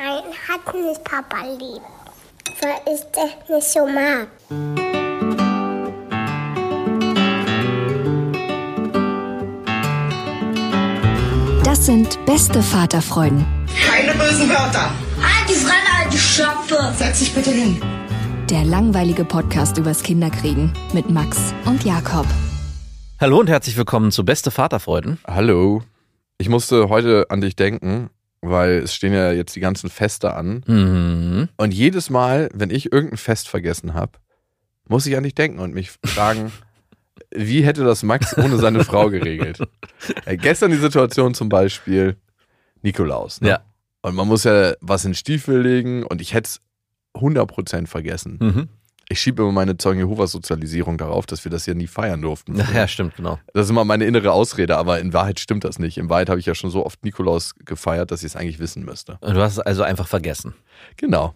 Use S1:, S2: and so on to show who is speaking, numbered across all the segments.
S1: Nein, hat nicht Papa lieb. Weil ich das nicht so mag.
S2: Das sind beste Vaterfreuden.
S3: Keine bösen Wörter.
S1: Die Fremde, alte Schöpfe.
S3: Setz dich bitte hin.
S2: Der langweilige Podcast übers Kinderkriegen mit Max und Jakob.
S4: Hallo und herzlich willkommen zu Beste Vaterfreuden.
S5: Hallo. Ich musste heute an dich denken, weil es stehen ja jetzt die ganzen Feste an.
S4: Mhm.
S5: Und jedes Mal, wenn ich irgendein Fest vergessen habe, muss ich an dich denken und mich fragen, wie hätte das Max ohne seine Frau geregelt? Ja, gestern die Situation zum Beispiel, Nikolaus. Ne?
S4: Ja.
S5: Und man muss ja was in den Stiefel legen und ich hätte es 100% vergessen.
S4: Mhm.
S5: Ich schiebe immer meine Zeugen Jehovas Sozialisierung darauf, dass wir das ja nie feiern durften.
S4: Ja, stimmt, genau.
S5: Das ist immer meine innere Ausrede, aber in Wahrheit stimmt das nicht. In Wahrheit habe ich ja schon so oft Nikolaus gefeiert, dass ich es eigentlich wissen müsste.
S4: Du hast es also einfach vergessen.
S5: Genau.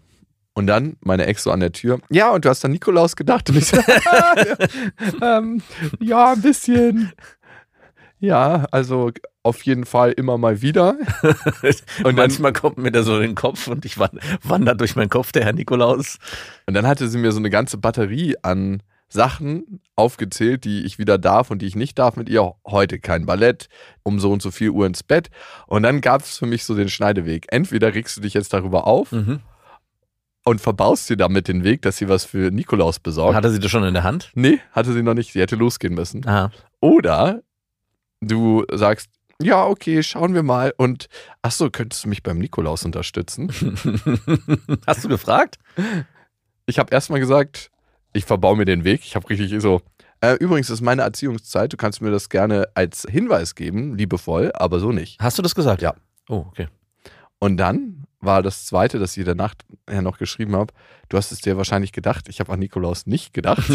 S5: Und dann meine Ex so an der Tür. Ja, und du hast an Nikolaus gedacht. Und ich so, ja, ähm, ja, ein bisschen. Ja, also auf jeden Fall immer mal wieder.
S4: Und manchmal kommt mir der so in den Kopf und ich wandert durch meinen Kopf, der Herr Nikolaus.
S5: Und dann hatte sie mir so eine ganze Batterie an Sachen aufgezählt, die ich wieder darf und die ich nicht darf mit ihr. Heute kein Ballett, um so und so viel Uhr ins Bett. Und dann gab es für mich so den Schneideweg. Entweder regst du dich jetzt darüber auf
S4: Mhm.
S5: und verbaust dir damit den Weg, dass sie was für Nikolaus besorgt.
S4: Hatte sie das schon in der Hand?
S5: nee, hatte sie noch nicht. Sie hätte losgehen müssen.
S4: Aha.
S5: Oder du sagst, ja, okay, schauen wir mal. Und ach so, könntest du mich beim Nikolaus unterstützen?
S4: Hast du gefragt?
S5: Ich habe erstmal gesagt, ich verbau mir den Weg. Ich habe richtig so. Äh, übrigens ist meine Erziehungszeit. Du kannst mir das gerne als Hinweis geben, liebevoll, aber so nicht.
S4: Hast du das gesagt?
S5: Ja.
S4: Oh, okay.
S5: Und dann war das zweite, das ich danach ja noch geschrieben habe. Du hast es dir wahrscheinlich gedacht. Ich habe an Nikolaus nicht gedacht.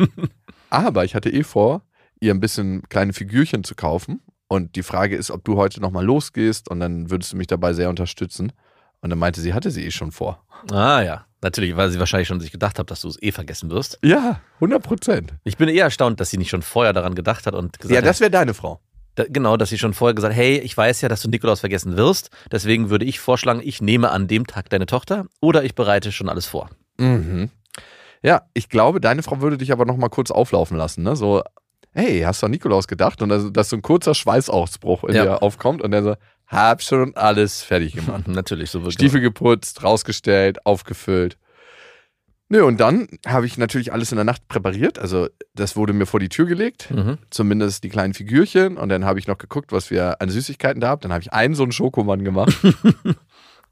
S5: aber ich hatte eh vor, ihr ein bisschen kleine Figürchen zu kaufen. Und die Frage ist, ob du heute nochmal losgehst und dann würdest du mich dabei sehr unterstützen. Und dann meinte sie, hatte sie eh schon vor.
S4: Ah ja, natürlich, weil sie wahrscheinlich schon sich gedacht hat, dass du es eh vergessen wirst.
S5: Ja, 100 Prozent.
S4: Ich bin eher erstaunt, dass sie nicht schon vorher daran gedacht hat und gesagt
S5: Ja,
S4: hat,
S5: das wäre deine Frau.
S4: Da, genau, dass sie schon vorher gesagt hat, hey, ich weiß ja, dass du Nikolaus vergessen wirst, deswegen würde ich vorschlagen, ich nehme an dem Tag deine Tochter oder ich bereite schon alles vor.
S5: Mhm. Ja, ich glaube, deine Frau würde dich aber nochmal kurz auflaufen lassen, ne? So, hey, hast du an Nikolaus gedacht? Und also, dass so ein kurzer Schweißausbruch in
S4: Ja.
S5: dir aufkommt und der so, hab schon alles fertig gemacht.
S4: Natürlich, so wirklich.
S5: Stiefel geputzt, rausgestellt, aufgefüllt. Nö, und dann habe ich natürlich alles in der Nacht präpariert. Also, das wurde mir vor die Tür gelegt.
S4: Mhm.
S5: Zumindest die kleinen Figürchen. Und dann habe ich noch geguckt, was wir an Süßigkeiten da haben. Dann habe ich einen so einen Schokomann gemacht.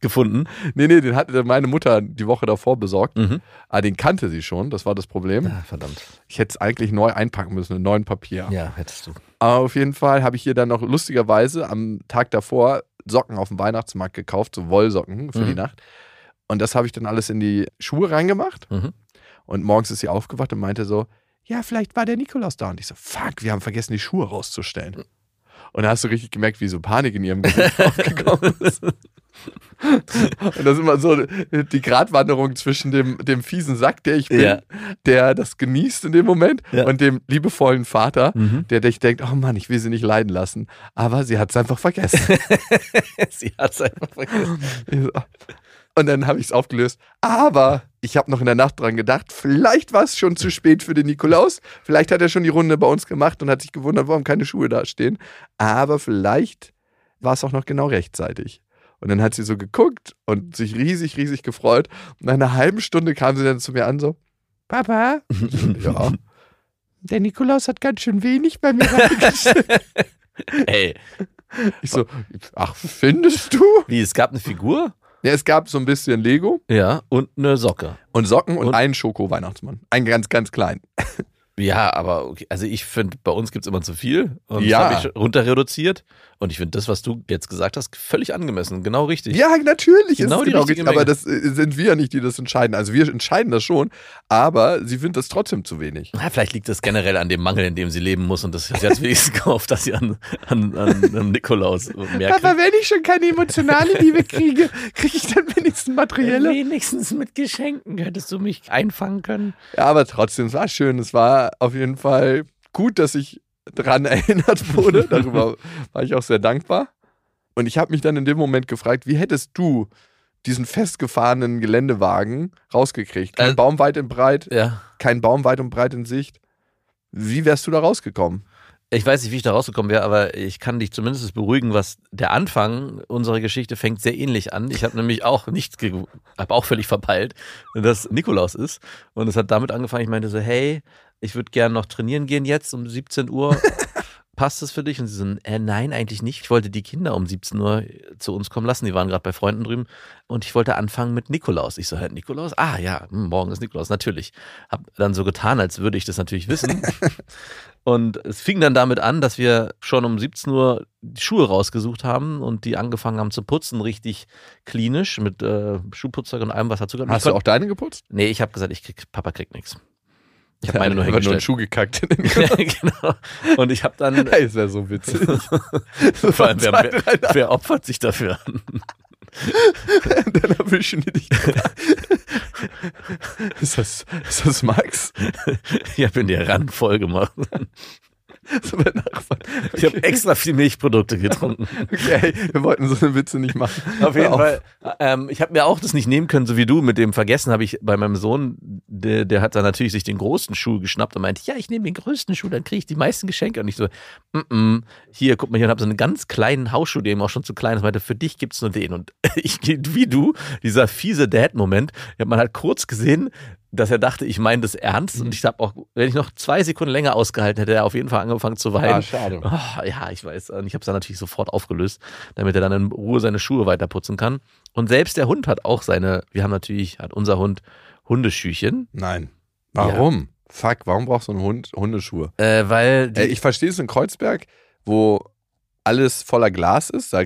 S4: Gefunden.
S5: nee, nee, den hatte meine Mutter die Woche davor besorgt.
S4: Mhm.
S5: Ah, den kannte sie schon. Das war das Problem.
S4: Ja, verdammt.
S5: Ich hätte es eigentlich neu einpacken müssen in neuen Papier.
S4: Ja, hättest du.
S5: Aber auf jeden Fall habe ich hier dann noch lustigerweise am Tag davor Socken auf dem Weihnachtsmarkt gekauft, so Wollsocken für
S4: Mhm.
S5: die Nacht. Und das habe ich dann alles in die Schuhe reingemacht.
S4: Mhm.
S5: Und morgens ist sie aufgewacht und meinte so, ja, vielleicht war der Nikolaus da. Und ich so, fuck, wir haben vergessen, die Schuhe rauszustellen. Und da hast du richtig gemerkt, wie so Panik in ihrem Gesicht aufgekommen ist. Und das ist immer so die Gratwanderung zwischen dem, dem fiesen Sack, der ich bin,
S4: Ja.
S5: der das genießt in dem Moment,
S4: Ja.
S5: und dem liebevollen Vater,
S4: Mhm.
S5: der dich denkt, oh Mann, ich will sie nicht leiden lassen. Aber sie hat es einfach vergessen.
S4: sie hat es einfach vergessen.
S5: Und dann habe ich es aufgelöst. Aber ich habe noch in der Nacht dran gedacht, vielleicht war es schon zu spät für den Nikolaus. Vielleicht hat er schon die Runde bei uns gemacht und hat sich gewundert, warum keine Schuhe da stehen. Aber vielleicht war es auch noch genau rechtzeitig. Und dann hat sie so geguckt und sich riesig, riesig gefreut. Und nach einer halben Stunde kam sie dann zu mir an so, Papa, ja, der Nikolaus hat ganz schön wenig bei mir reingeschickt.
S4: Ey,
S5: Ich so, ach, findest du?
S4: wie, es gab eine Figur?
S5: Ja, es gab so ein bisschen Lego
S4: Ja, und eine Socke.
S5: und Socken und,
S4: Und-
S5: einen Schoko-Weihnachtsmann. Einen ganz, ganz kleinen.
S4: Ja, aber okay. also ich finde, bei uns gibt's immer zu viel. Und
S5: Ja.
S4: das habe ich runter reduziert. Und ich finde das, was du jetzt gesagt hast, völlig angemessen. Genau richtig.
S5: Ja, natürlich
S4: Genau
S5: ist
S4: die
S5: es genau
S4: richtige
S5: richtig, aber das äh, sind wir nicht, die das entscheiden. Also wir entscheiden das schon, aber sie findet das trotzdem zu wenig.
S4: Ja, vielleicht liegt das generell an dem Mangel, in dem sie leben muss und das sie hat wenigstens gehofft, dass sie an, an, an, an Nikolaus mehr kriegt.
S5: wenn ich schon keine emotionale Liebe kriege, kriege ich dann wenigstens materielle.
S4: Wenigstens mit Geschenken hättest du mich einfangen können.
S5: Ja, aber trotzdem, es war schön. Es war auf jeden Fall gut, dass ich dran erinnert wurde. Darüber war ich auch sehr dankbar. Und ich habe mich dann in dem Moment gefragt, wie hättest du diesen festgefahrenen Geländewagen rausgekriegt? Kein
S4: Äh,
S5: Baum weit und breit,
S4: Ja.
S5: kein Baum weit und breit in Sicht. Wie wärst du da rausgekommen?
S4: Ich weiß nicht, wie ich da rausgekommen wäre, aber ich kann dich zumindest beruhigen, was der Anfang unserer Geschichte fängt sehr ähnlich an. Ich habe nämlich auch nichts, habe auch völlig verpeilt, dass Nikolaus ist. Und es hat damit angefangen, ich meinte so, hey, ich würde gerne noch trainieren gehen jetzt um 17 Uhr. Passt das für dich? Und sie so, äh, nein, eigentlich nicht. Ich wollte die Kinder um 17 Uhr zu uns kommen lassen. Die waren gerade bei Freunden drüben. Und ich wollte anfangen mit Nikolaus. Ich so, halt Nikolaus? Ah ja, hm, morgen ist Nikolaus, natürlich. Hab dann so getan, als würde ich das natürlich wissen. Und es fing dann damit an, dass wir schon um 17 Uhr die Schuhe rausgesucht haben und die angefangen haben zu putzen, richtig klinisch mit äh, Schuhputzzeug und allem, was dazu gehört.
S5: Hast du auch deine geputzt?
S4: Nee, ich habe gesagt, ich krieg, Papa kriegt nichts. Ich habe meine nur
S5: Einfach nur einen
S4: hingestellt.
S5: Schuh gekackt. in den
S4: genau. Und ich habe dann,
S5: Ey, das wäre so witzig.
S4: vor allem, wer, wer, wer opfert sich dafür?
S5: Dann erwischen die dich. ist, das, ist das Max?
S4: Ich habe in der Rand voll gemacht.
S5: So.
S4: Ich habe extra viel Milchprodukte getrunken.
S5: Okay, wir wollten so eine Witze nicht machen.
S4: Auf jeden
S5: Hör
S4: Fall. Ähm, ich habe mir auch das nicht nehmen können, so wie du. Mit dem Vergessen habe ich bei meinem Sohn, der, der hat dann natürlich sich den großen Schuh geschnappt und meinte, ja, ich nehme den größten Schuh, dann kriege ich die meisten Geschenke. Und ich so, mm -mm, hier, guck mal hier, und habe so einen ganz kleinen Hausschuh, der eben auch schon zu klein ist. meinte, für dich gibt's nur den. Und ich, wie du, dieser fiese Dad-Moment, ja, man hat kurz gesehen, dass er dachte, ich meine das ernst. Und ich habe auch, wenn ich noch zwei Sekunden länger ausgehalten hätte, er auf jeden Fall angefangen zu weinen.
S5: Ah, schade.
S4: Oh, ja, ich weiß. Und ich habe es dann natürlich sofort aufgelöst, damit er dann in Ruhe seine Schuhe weiter putzen kann. Und selbst der Hund hat auch seine, wir haben natürlich, hat unser Hund Hundeschüchen,
S5: Nein. Warum? Fuck, warum brauchst du einen Hund Hundeschuhe?
S4: äh, weil die,
S5: Ey, ich verstehe es in Kreuzberg, wo alles voller Glas ist, da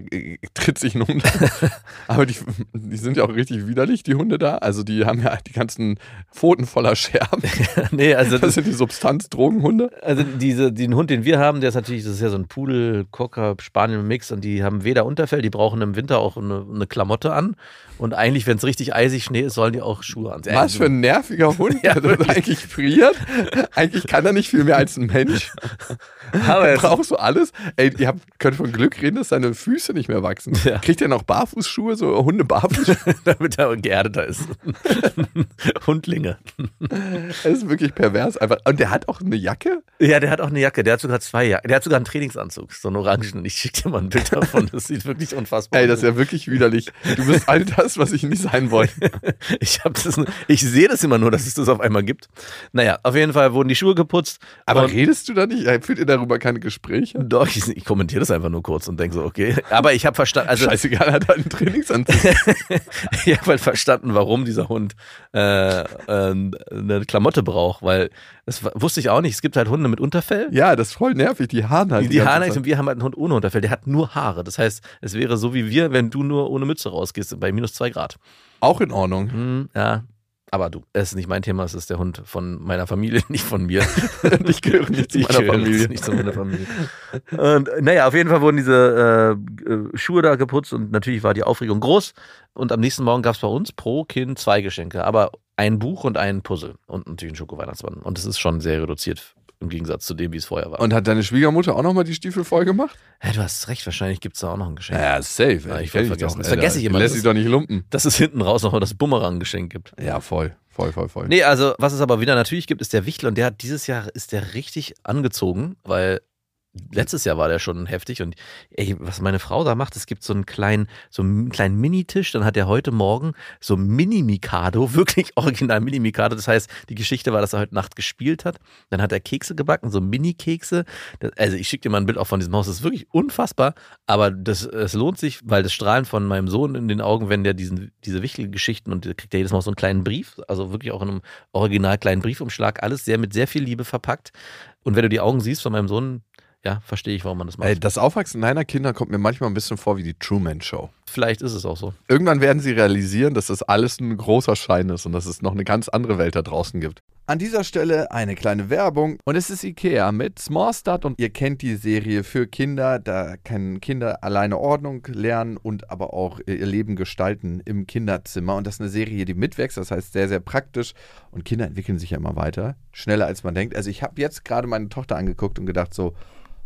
S5: tritt sich ein Hund. Aber die, die sind ja auch richtig widerlich, die Hunde da. Also die haben ja die ganzen Pfoten voller Scherben.
S4: nee, also,
S5: Das
S4: das,
S5: sind die Substanzdrogenhunde.
S4: also diese, den Hund, den wir haben, der ist natürlich, das ist ja so ein Pudel, Cocker, Spanien-Mix und die haben weder Unterfell, die brauchen im Winter auch eine, eine Klamotte an. Und eigentlich, wenn es richtig eisig Schnee ist, sollen die auch Schuhe anziehen.
S5: Was für ein nerviger Hund,
S4: Ja,
S5: der eigentlich friert. Eigentlich kann er nicht viel mehr als ein Mensch.
S4: Aber
S5: Er braucht so alles. Ey, ihr habt, könnt von Glück reden, dass seine Füße nicht mehr wachsen.
S4: Ja.
S5: Kriegt er noch Barfußschuhe, so Hunde Barfußschuhe?
S4: damit er geerdeter ist. Hundlinge.
S5: Das ist wirklich pervers. Einfach. Und der hat auch eine Jacke?
S4: Ja, der hat auch eine Jacke. Der hat sogar zwei Jacken. Der hat sogar einen Trainingsanzug, so einen orangen. Ich schicke dir mal ein Bild davon. Das sieht wirklich unfassbar
S5: Ey,
S4: aus.
S5: das ist ja wirklich widerlich. Du bist all das, was ich nicht sein wollte.
S4: Ich, das, ich sehe das immer nur, dass es das auf einmal gibt. Naja, auf jeden Fall wurden die Schuhe geputzt.
S5: Aber redest du da nicht? Ey, Führt ihr darüber keine Gespräche?
S4: doch, ich, ich kommentiere das einfach nur kurz und denke so, okay. Aber ich habe verstanden, also
S5: Scheißegal, hat halt einen Trainingsanzug.
S4: ich habe halt verstanden, warum dieser Hund äh, äh, eine Klamotte braucht, weil das wusste ich auch nicht. Es gibt halt Hunde mit Unterfell.
S5: ja, das ist voll nervig. Die Haaren halt.
S4: Die, die
S5: ganze
S4: Haare
S5: Zeit.
S4: und wir haben halt einen Hund ohne Unterfell. Der hat nur Haare. Das heißt, es wäre so wie wir, wenn du nur ohne Mütze rausgehst, bei minus zwei Grad.
S5: Auch in Ordnung.
S4: Hm, ja. Aber du, es ist nicht mein Thema, es ist der Hund von meiner Familie, nicht von mir.
S5: ich gehöre nicht zu meiner Familie.
S4: Nicht zu meiner Familie. Und naja, auf jeden Fall wurden diese äh, äh, Schuhe da geputzt und natürlich war die Aufregung groß. Und am nächsten Morgen gab es bei uns pro Kind zwei Geschenke, aber ein Buch und ein Puzzle und natürlich ein Schoko-Weihnachtsmann. Und es ist schon sehr reduziert im Gegensatz zu dem, wie es vorher war.
S5: Und hat deine Schwiegermutter auch nochmal die Stiefel voll gemacht?
S4: ja, du hast recht, wahrscheinlich gibt es da auch noch ein Geschenk.
S5: Ja, safe.
S4: Ja, ich
S5: doch,
S4: Das
S5: Alter.
S4: vergesse ich immer.
S5: Lässt
S4: Das
S5: sich doch nicht lumpen.
S4: Dass es hinten raus noch das Bumerang-Geschenk gibt.
S5: Ja, voll. Voll, voll, voll.
S4: Nee, also was es aber wieder natürlich gibt, ist der Wichtel und der hat dieses Jahr ist der richtig angezogen, weil letztes Jahr war der schon heftig und ey, was meine Frau da macht, es gibt so einen kleinen, so einen kleinen Minitisch, dann hat er heute Morgen so Mini-Mikado, wirklich original Mini-Mikado. Das heißt, die Geschichte war, dass er heute Nacht gespielt hat. Dann hat er Kekse gebacken, so Mini-Kekse. Also ich schicke dir mal ein Bild auch von diesem Haus. Das ist wirklich unfassbar, aber das, es lohnt sich, weil das Strahlen von meinem Sohn in den Augen, wenn der diesen, diese Wichtelgeschichten und der kriegt ja jedes Mal so einen kleinen Brief, also wirklich auch in einem original kleinen Briefumschlag, alles sehr mit sehr viel Liebe verpackt. Und wenn du die Augen siehst von meinem Sohn, ja, verstehe ich, warum man das macht.
S5: Ey, das Aufwachsen deiner Kinder kommt mir manchmal ein bisschen vor wie die Truman Show.
S4: Vielleicht ist es auch so.
S5: Irgendwann werden sie realisieren, dass das alles ein großer Schein ist und dass es noch eine ganz andere Welt da draußen gibt. An dieser Stelle eine kleine Werbung und es ist Ikea mit Small Start und ihr kennt die Serie für Kinder. Da können Kinder alleine Ordnung lernen und aber auch ihr Leben gestalten im Kinderzimmer. Und das ist eine Serie, die mitwächst, das heißt sehr, sehr praktisch und Kinder entwickeln sich ja immer weiter, schneller als man denkt. Also ich habe jetzt gerade meine Tochter angeguckt und gedacht so,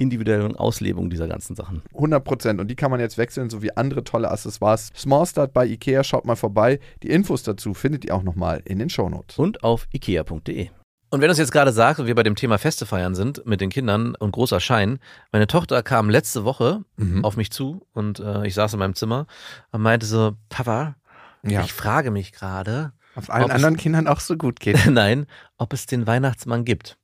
S6: individuellen Auslebung dieser ganzen Sachen.
S5: 100 Prozent. Und die kann man jetzt wechseln, sowie andere tolle Accessoires. Small Start bei Ikea, schaut mal vorbei. Die Infos dazu findet ihr auch nochmal in den Shownotes.
S6: Und auf ikea.de.
S4: Und wenn du es jetzt gerade sagst und wir bei dem Thema Feste feiern sind mit den Kindern und großer Schein, meine Tochter kam letzte Woche
S5: Mhm.
S4: auf mich zu und äh, ich saß in meinem Zimmer und meinte so, Papa,
S5: Ja.
S4: ich frage mich gerade,
S5: Auf allen
S4: ob es-
S5: anderen Kindern auch so gut geht.
S4: nein, ob es den Weihnachtsmann gibt.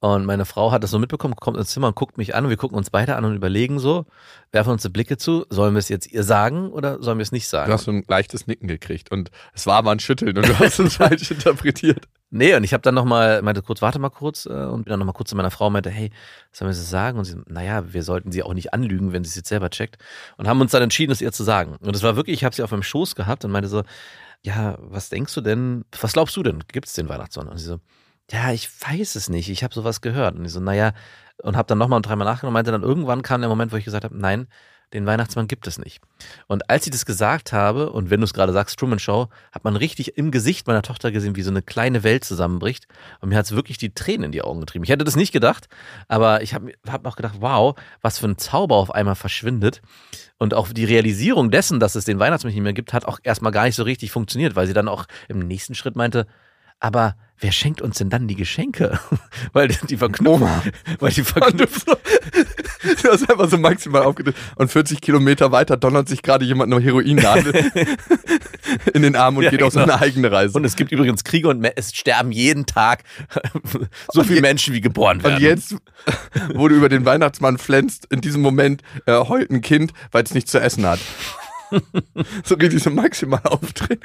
S4: Und meine Frau hat das so mitbekommen, kommt ins Zimmer und guckt mich an und wir gucken uns beide an und überlegen so, werfen uns die Blicke zu, sollen wir es jetzt ihr sagen oder sollen wir es nicht sagen?
S5: Du hast so ein leichtes Nicken gekriegt und es war aber ein Schütteln und du hast es falsch interpretiert.
S4: Nee, und ich habe dann nochmal, meinte kurz, warte mal kurz, äh, und bin dann nochmal kurz zu meiner Frau und meinte, hey, sollen wir es sagen? Und sie, naja, wir sollten sie auch nicht anlügen, wenn sie es jetzt selber checkt. Und haben uns dann entschieden, es ihr zu sagen. Und es war wirklich, ich habe sie auf meinem Schoß gehabt und meinte so, ja, was denkst du denn, was glaubst du denn, gibt es den Weihnachtsmann? Und sie so, ja, ich weiß es nicht, ich habe sowas gehört. Und ich so, naja, und habe dann nochmal und dreimal nachgedacht und meinte dann, irgendwann kam der Moment, wo ich gesagt habe, nein, den Weihnachtsmann gibt es nicht. Und als ich das gesagt habe, und wenn du es gerade sagst, Truman Show, hat man richtig im Gesicht meiner Tochter gesehen, wie so eine kleine Welt zusammenbricht. Und mir hat es wirklich die Tränen in die Augen getrieben. Ich hätte das nicht gedacht, aber ich habe hab auch gedacht, wow, was für ein Zauber auf einmal verschwindet. Und auch die Realisierung dessen, dass es den Weihnachtsmann nicht mehr gibt, hat auch erstmal gar nicht so richtig funktioniert, weil sie dann auch im nächsten Schritt meinte, aber wer schenkt uns denn dann die Geschenke? weil die Verknüpfung,
S5: Oma.
S4: weil die Verknüpfung,
S5: Du hast einfach so maximal aufgedrückt. Und 40 Kilometer weiter donnert sich gerade jemand eine Heroinnadel in den Arm und
S4: Ja,
S5: geht auf
S4: genau.
S5: seine eigene Reise.
S4: Und es gibt übrigens Kriege und es sterben jeden Tag so viele Menschen, wie geboren werden.
S5: Und jetzt, wo du über den Weihnachtsmann flänzt, in diesem Moment äh, heult ein Kind, weil es nichts zu essen hat. so richtig so maximal aufdrehen.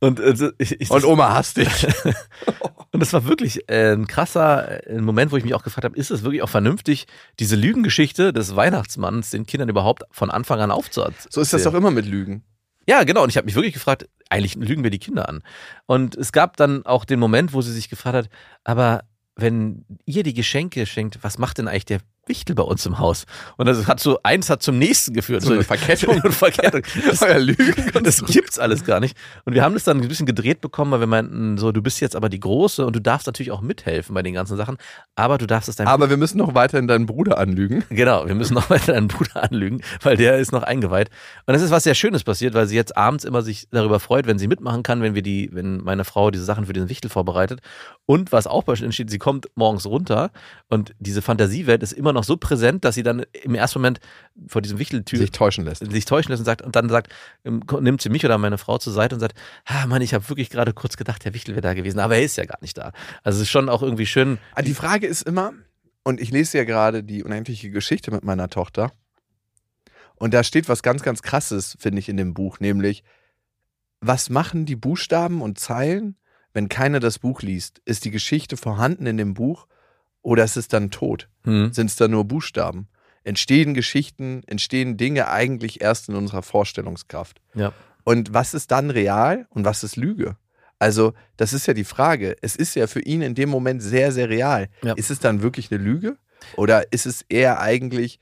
S4: Und, äh, ich, ich,
S5: Und Oma hasst dich.
S4: und das war wirklich äh, ein krasser äh, Moment, wo ich mich auch gefragt habe, ist es wirklich auch vernünftig, diese Lügengeschichte des Weihnachtsmanns den Kindern überhaupt von Anfang an aufzuerzählen?
S5: So ist das doch immer mit Lügen.
S4: Ja, genau. Und ich habe mich wirklich gefragt, eigentlich lügen wir die Kinder an. Und es gab dann auch den Moment, wo sie sich gefragt hat, aber wenn ihr die Geschenke schenkt, was macht denn eigentlich der Wichtel bei uns im Haus? Und das hat so, eins hat zum nächsten geführt.
S5: So eine Verkettung.
S4: eine Verkettung. Das,
S5: Euer Lügen.
S4: das gibt's alles gar nicht. Und wir haben das dann ein bisschen gedreht bekommen, weil wir meinten, so, du bist jetzt aber die Große und du darfst natürlich auch mithelfen bei den ganzen Sachen, aber du darfst es deinem
S5: Aber wir müssen noch weiterhin deinen Bruder anlügen.
S4: Genau, wir müssen noch weiter deinen Bruder anlügen, weil der ist noch eingeweiht. Und es ist was sehr Schönes passiert, weil sie jetzt abends immer sich darüber freut, wenn sie mitmachen kann, wenn wir die, wenn meine Frau diese Sachen für den Wichtel vorbereitet. Und was auch entsteht, sie kommt morgens runter und diese Fantasiewelt ist immer noch so präsent, dass sie dann im ersten Moment vor diesem Wichteltür
S5: Sich täuschen lässt.
S4: sich täuschen lässt und sagt und dann sagt, ähm, nimmt sie mich oder meine Frau zur Seite und sagt, ah Mann, ich habe wirklich gerade kurz gedacht, der Wichtel wäre da gewesen, aber er ist ja gar nicht da. Also es ist schon auch irgendwie schön.
S5: Ah, Die Frage ist immer, und ich lese ja gerade die unendliche Geschichte mit meiner Tochter. Und da steht was ganz, ganz krasses, finde ich, in dem Buch, nämlich, was machen die Buchstaben und Zeilen, wenn keiner das Buch liest, ist die Geschichte vorhanden in dem Buch oder ist es dann tot?
S4: Hm.
S5: Sind es da nur Buchstaben? Entstehen Geschichten, entstehen Dinge eigentlich erst in unserer Vorstellungskraft?
S4: Ja.
S5: Und was ist dann real und was ist Lüge? Also, das ist ja die Frage. Es ist ja für ihn in dem Moment sehr, sehr real.
S4: Ja.
S5: Ist es dann wirklich eine Lüge? Oder ist es eher eigentlich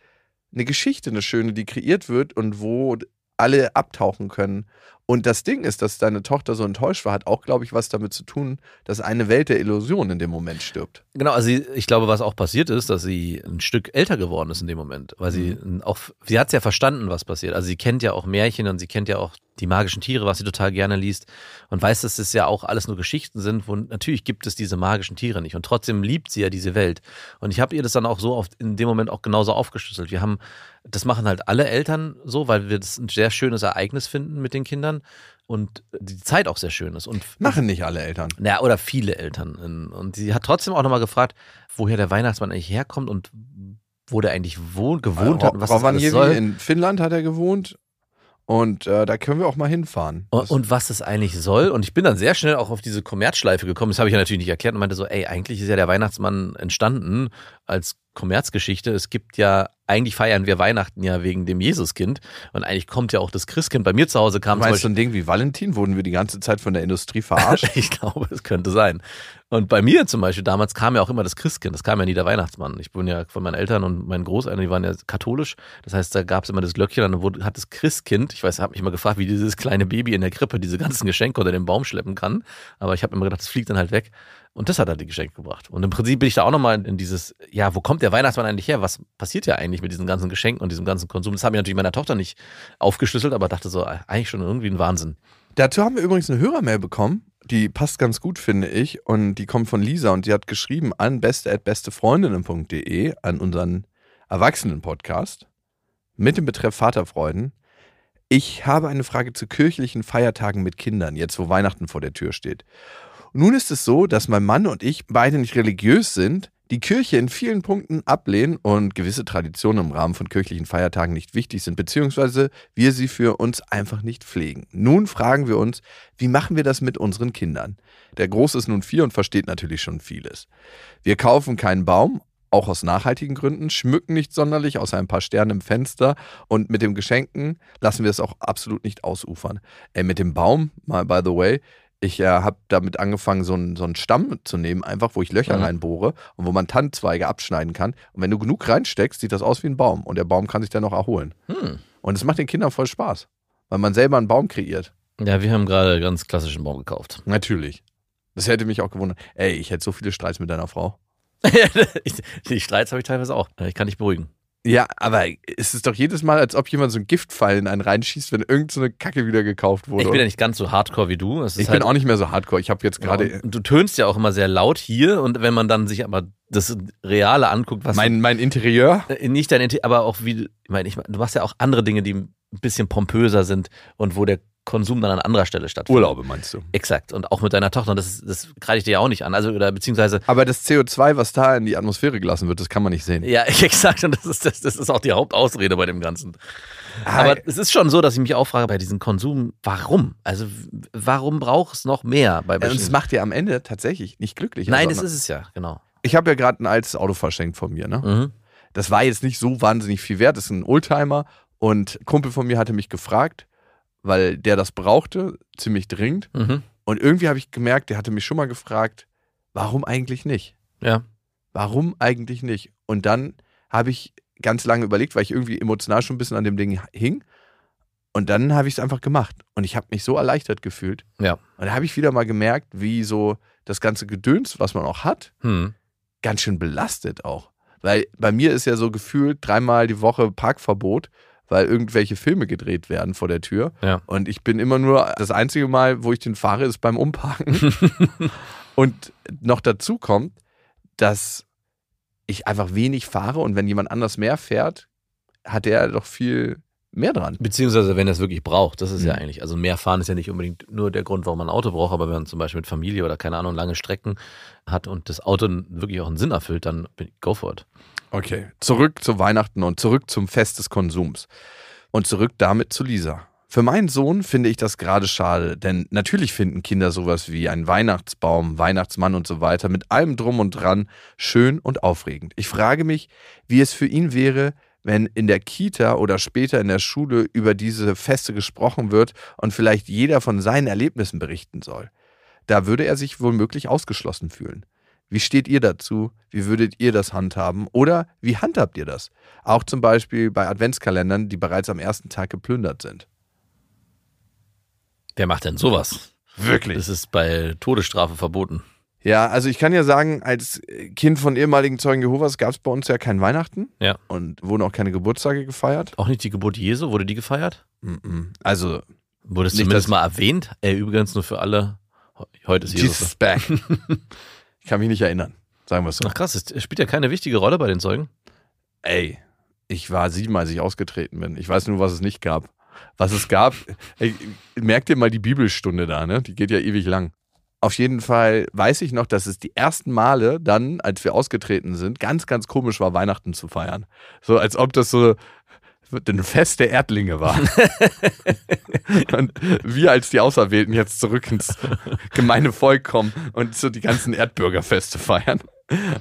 S5: eine Geschichte, eine schöne, die kreiert wird und wo alle abtauchen können? Und das Ding ist, dass deine Tochter so enttäuscht war, hat auch, glaube ich, was damit zu tun, dass eine Welt der Illusion in dem Moment stirbt.
S4: Genau, also sie, ich glaube, was auch passiert ist, dass sie ein Stück älter geworden ist in dem Moment, weil sie auch, sie hat ja verstanden, was passiert. Also sie kennt ja auch Märchen und sie kennt ja auch die magischen Tiere, was sie total gerne liest und weiß, dass es ja auch alles nur Geschichten sind, wo natürlich gibt es diese magischen Tiere nicht und trotzdem liebt sie ja diese Welt. Und ich habe ihr das dann auch so oft in dem Moment auch genauso aufgeschlüsselt. Wir haben, das machen halt alle Eltern so, weil wir das ein sehr schönes Ereignis finden mit den Kindern und die Zeit auch sehr schön ist. Und
S5: Machen nicht alle Eltern.
S4: ja, oder viele Eltern. Und sie hat trotzdem auch nochmal gefragt, woher der Weihnachtsmann eigentlich herkommt und wo der eigentlich wohnt, gewohnt hat und was das alles soll.
S5: in Finnland hat er gewohnt und äh, da können wir auch mal hinfahren.
S4: Und, und was das eigentlich soll. Und ich bin dann sehr schnell auch auf diese Kommerzschleife gekommen. Das habe ich ja natürlich nicht erklärt und meinte so, ey, eigentlich ist ja der Weihnachtsmann entstanden als Kommerzgeschichte. Es gibt ja, eigentlich feiern wir Weihnachten ja wegen dem Jesuskind. Und eigentlich kommt ja auch das Christkind. Bei mir zu Hause kam zum
S5: Meinst du
S4: Beispiel
S5: ein Ding wie Valentin? Wurden wir die ganze Zeit von der Industrie verarscht?
S4: Ich glaube, es könnte sein. Und bei mir zum Beispiel, damals kam ja auch immer das Christkind, das kam ja nie der Weihnachtsmann. Ich bin ja von meinen Eltern und meinen Großeltern, die waren ja katholisch. Das heißt, da gab es immer das Glöckchen dann wurde, hat das Christkind, ich weiß, habe mich mal gefragt, wie dieses kleine Baby in der Krippe diese ganzen Geschenke unter den Baum schleppen kann. Aber ich habe immer gedacht, das fliegt dann halt weg. Und das hat halt die Geschenke gebracht. Und im Prinzip bin ich da auch nochmal in dieses, ja, wo kommt der Weihnachtsmann eigentlich her? Was passiert ja eigentlich mit diesen ganzen Geschenken und diesem ganzen Konsum? Das habe ich natürlich meiner Tochter nicht aufgeschlüsselt, aber dachte so, eigentlich schon irgendwie ein Wahnsinn.
S5: Dazu haben wir übrigens eine Hörermail bekommen. Die passt ganz gut, finde ich. Und die kommt von Lisa und die hat geschrieben an beste.bestefreundinnen.de an unseren Erwachsenen-Podcast mit dem Betreff Vaterfreuden. Ich habe eine Frage zu kirchlichen Feiertagen mit Kindern, jetzt wo Weihnachten vor der Tür steht. Nun ist es so, dass mein Mann und ich beide nicht religiös sind, die Kirche in vielen Punkten ablehnen und gewisse Traditionen im Rahmen von kirchlichen Feiertagen nicht wichtig sind, beziehungsweise wir sie für uns einfach nicht pflegen. Nun fragen wir uns, wie machen wir das mit unseren Kindern? Der Große ist nun vier und versteht natürlich schon vieles. Wir kaufen keinen Baum, auch aus nachhaltigen Gründen, schmücken nicht sonderlich, außer ein paar Sterne im Fenster und mit dem Geschenken lassen wir es auch absolut nicht ausufern. Ey, mit dem Baum, mal by the way, ich äh, habe damit angefangen, so einen, so einen Stamm zu nehmen, einfach, wo ich Löcher
S4: Mhm.
S5: reinbohre und wo man Tannenzweige abschneiden kann. Und wenn du genug reinsteckst, sieht das aus wie ein Baum. Und der Baum kann sich dann noch erholen.
S4: Hm.
S5: Und es macht den Kindern voll Spaß, weil man selber einen Baum kreiert.
S4: Ja, wir haben gerade ganz klassischen Baum gekauft.
S5: Natürlich. Das hätte mich auch gewundert. Ey, ich hätte so viele Streits mit deiner Frau.
S4: Die Streits habe ich teilweise auch. Ich kann dich beruhigen.
S5: Ja, aber es ist doch jedes Mal, als ob jemand so einen Giftpfeil in einen reinschießt, wenn irgend so eine Kacke wieder gekauft wurde.
S4: Ich bin ja nicht ganz so hardcore wie du.
S5: Ich
S4: halt,
S5: bin auch nicht mehr so hardcore. Ich habe jetzt gerade.
S4: Und Du tönst ja auch immer sehr laut hier und wenn man dann sich aber das Reale anguckt, was
S5: mein, mein Interieur.
S4: Äh, nicht dein Inter aber auch wie, ich meine, ich, du machst ja auch andere Dinge, die ein bisschen pompöser sind und wo der Konsum dann an anderer Stelle stattfindet.
S5: Urlaube meinst du?
S4: Exakt. Und auch mit deiner Tochter. Und das, das kreide ich dir ja auch nicht an. Also, oder beziehungsweise,
S5: Aber das CO2, was da in die Atmosphäre gelassen wird, das kann man nicht sehen.
S4: ja, exakt. Und das ist, das, das ist auch die Hauptausrede bei dem Ganzen. Aber
S5: Ah,
S4: es ist schon so, dass ich mich auch frage bei diesem Konsum, warum? Also, warum braucht es noch mehr bei
S5: und es macht dir am Ende tatsächlich nicht glücklich.
S4: Nein, das ist es ja, genau.
S5: Ich habe ja gerade ein altes Auto verschenkt von mir. Ne?
S4: Mhm.
S5: Das war jetzt nicht so wahnsinnig viel wert. Das ist ein Oldtimer. Und ein Kumpel von mir hatte mich gefragt, weil der das brauchte, ziemlich dringend.
S4: Mhm.
S5: Und irgendwie habe ich gemerkt, der hatte mich schon mal gefragt, warum eigentlich nicht?
S4: Ja.
S5: Warum eigentlich nicht? Und dann habe ich ganz lange überlegt, weil ich irgendwie emotional schon ein bisschen an dem Ding hing. Und dann habe ich es einfach gemacht. Und ich habe mich so erleichtert gefühlt.
S4: Ja.
S5: Und da habe ich wieder mal gemerkt, wie so das ganze Gedöns, was man auch hat,
S4: Hm.
S5: ganz schön belastet auch. Weil bei mir ist ja so gefühlt dreimal die Woche Parkverbot, weil irgendwelche Filme gedreht werden vor der Tür.
S4: Ja.
S5: Und ich bin immer nur, das einzige Mal, wo ich den fahre, ist beim Umparken. und noch dazu kommt, dass ich einfach wenig fahre und wenn jemand anders mehr fährt, hat der doch viel mehr dran.
S4: Beziehungsweise, wenn er es wirklich braucht, das ist ja
S5: Mhm.
S4: eigentlich, also mehr fahren ist ja nicht unbedingt nur der Grund, warum man ein Auto braucht, aber wenn man zum Beispiel mit Familie oder keine Ahnung lange Strecken hat und das Auto wirklich auch einen Sinn erfüllt, dann bin- go for it.
S5: Okay, zurück zu Weihnachten und zurück zum Fest des Konsums. Und zurück damit zu Lisa. Für meinen Sohn finde ich das gerade schade, denn natürlich finden Kinder sowas wie einen Weihnachtsbaum, Weihnachtsmann und so weiter mit allem drum und dran schön und aufregend. Ich frage mich, wie es für ihn wäre, wenn in der Kita oder später in der Schule über diese Feste gesprochen wird und vielleicht jeder von seinen Erlebnissen berichten soll. Da würde er sich womöglich ausgeschlossen fühlen. Wie steht ihr dazu? Wie würdet ihr das handhaben? Oder wie handhabt ihr das? Auch zum Beispiel bei Adventskalendern, die bereits am ersten Tag geplündert sind.
S4: Wer macht denn sowas?
S5: Wirklich?
S4: Das ist bei Todesstrafe verboten.
S5: Ja, also ich kann ja sagen, als Kind von ehemaligen Zeugen Jehovas gab es bei uns ja kein Weihnachten
S4: Ja.
S5: und wurden auch keine Geburtstage gefeiert.
S4: Auch nicht die Geburt Jesu, wurde die gefeiert?
S5: Mhm. Also,
S4: Wurde es
S5: Nicht,
S4: zumindest mal erwähnt? Ey, übrigens nur für alle. Heute ist Jesus.
S5: Jesus back. ich kann mich nicht erinnern, sagen wir es so.
S4: Ach krass, es spielt ja keine wichtige Rolle bei den Zeugen.
S5: Ey, ich war sieben, als ich ausgetreten bin. Ich weiß nur, was es nicht gab. Was es gab, ey, merkt ihr mal die Bibelstunde da, ne? Die geht ja ewig lang. Auf jeden Fall weiß ich noch, dass es die ersten Male dann, als wir ausgetreten sind, ganz, ganz komisch war, Weihnachten zu feiern. So als ob das so ein Fest der Erdlinge war. und wir als die Auserwählten jetzt zurück ins gemeine Volk kommen und so die ganzen Erdbürgerfeste feiern.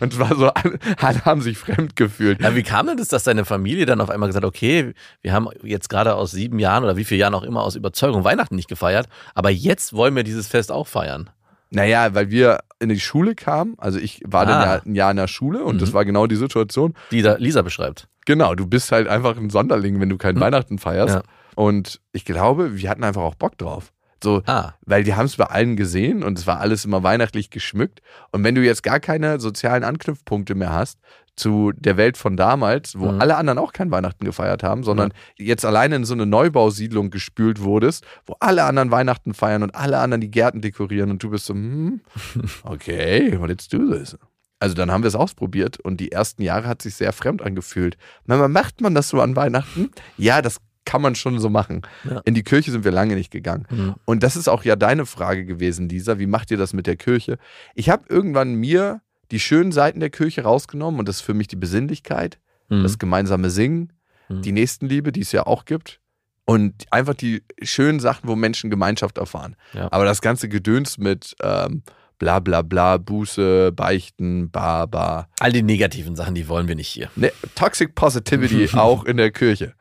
S5: Und war so, alle, haben sich fremd gefühlt.
S4: Ja, wie kam denn das, dass deine Familie dann auf einmal gesagt hat, okay, wir haben jetzt gerade aus sieben Jahren oder wie viele Jahren auch immer aus Überzeugung Weihnachten nicht gefeiert, aber jetzt wollen wir dieses Fest auch feiern.
S5: Naja, weil wir in die Schule kamen. Also ich war dann
S4: Ah.
S5: ja ein Jahr in der Schule und
S4: Mhm.
S5: das war genau die Situation.
S4: Die Lisa beschreibt.
S5: Genau, du bist halt einfach ein Sonderling, wenn du kein Weihnachten feierst.
S4: Ja.
S5: Und ich glaube, wir hatten einfach auch Bock drauf. So,
S4: Ah,
S5: weil die haben es bei allen gesehen und es war alles immer weihnachtlich geschmückt. Und wenn du jetzt gar keine sozialen Anknüpfpunkte mehr hast zu der Welt von damals, wo
S4: Mhm.
S5: alle anderen auch kein Weihnachten gefeiert haben, sondern jetzt alleine in so eine Neubausiedlung gespült wurdest, wo alle anderen Weihnachten feiern und alle anderen die Gärten dekorieren und du bist so, hm, okay, let's do this. Also dann haben wir es ausprobiert und die ersten Jahre hat sich sehr fremd angefühlt. Mama, macht man das so an Weihnachten? Ja, das kann man schon so machen.
S4: Ja.
S5: In die Kirche sind wir lange nicht gegangen.
S4: Mhm.
S5: Und das ist auch ja deine Frage gewesen, Lisa. Wie macht ihr das mit der Kirche? Ich habe irgendwann mir die schönen Seiten der Kirche rausgenommen und das ist für mich die Besinnlichkeit,
S4: Mhm.
S5: das gemeinsame Singen,
S4: Mhm.
S5: die Nächstenliebe, die es ja auch gibt. Und einfach die schönen Sachen, wo Menschen Gemeinschaft erfahren.
S4: Ja.
S5: Aber das ganze Gedöns mit ähm, bla bla bla, Buße, Beichten, ba, ba.
S4: all die negativen Sachen, die wollen wir nicht hier.
S5: Ne, Toxic Positivity auch in der Kirche.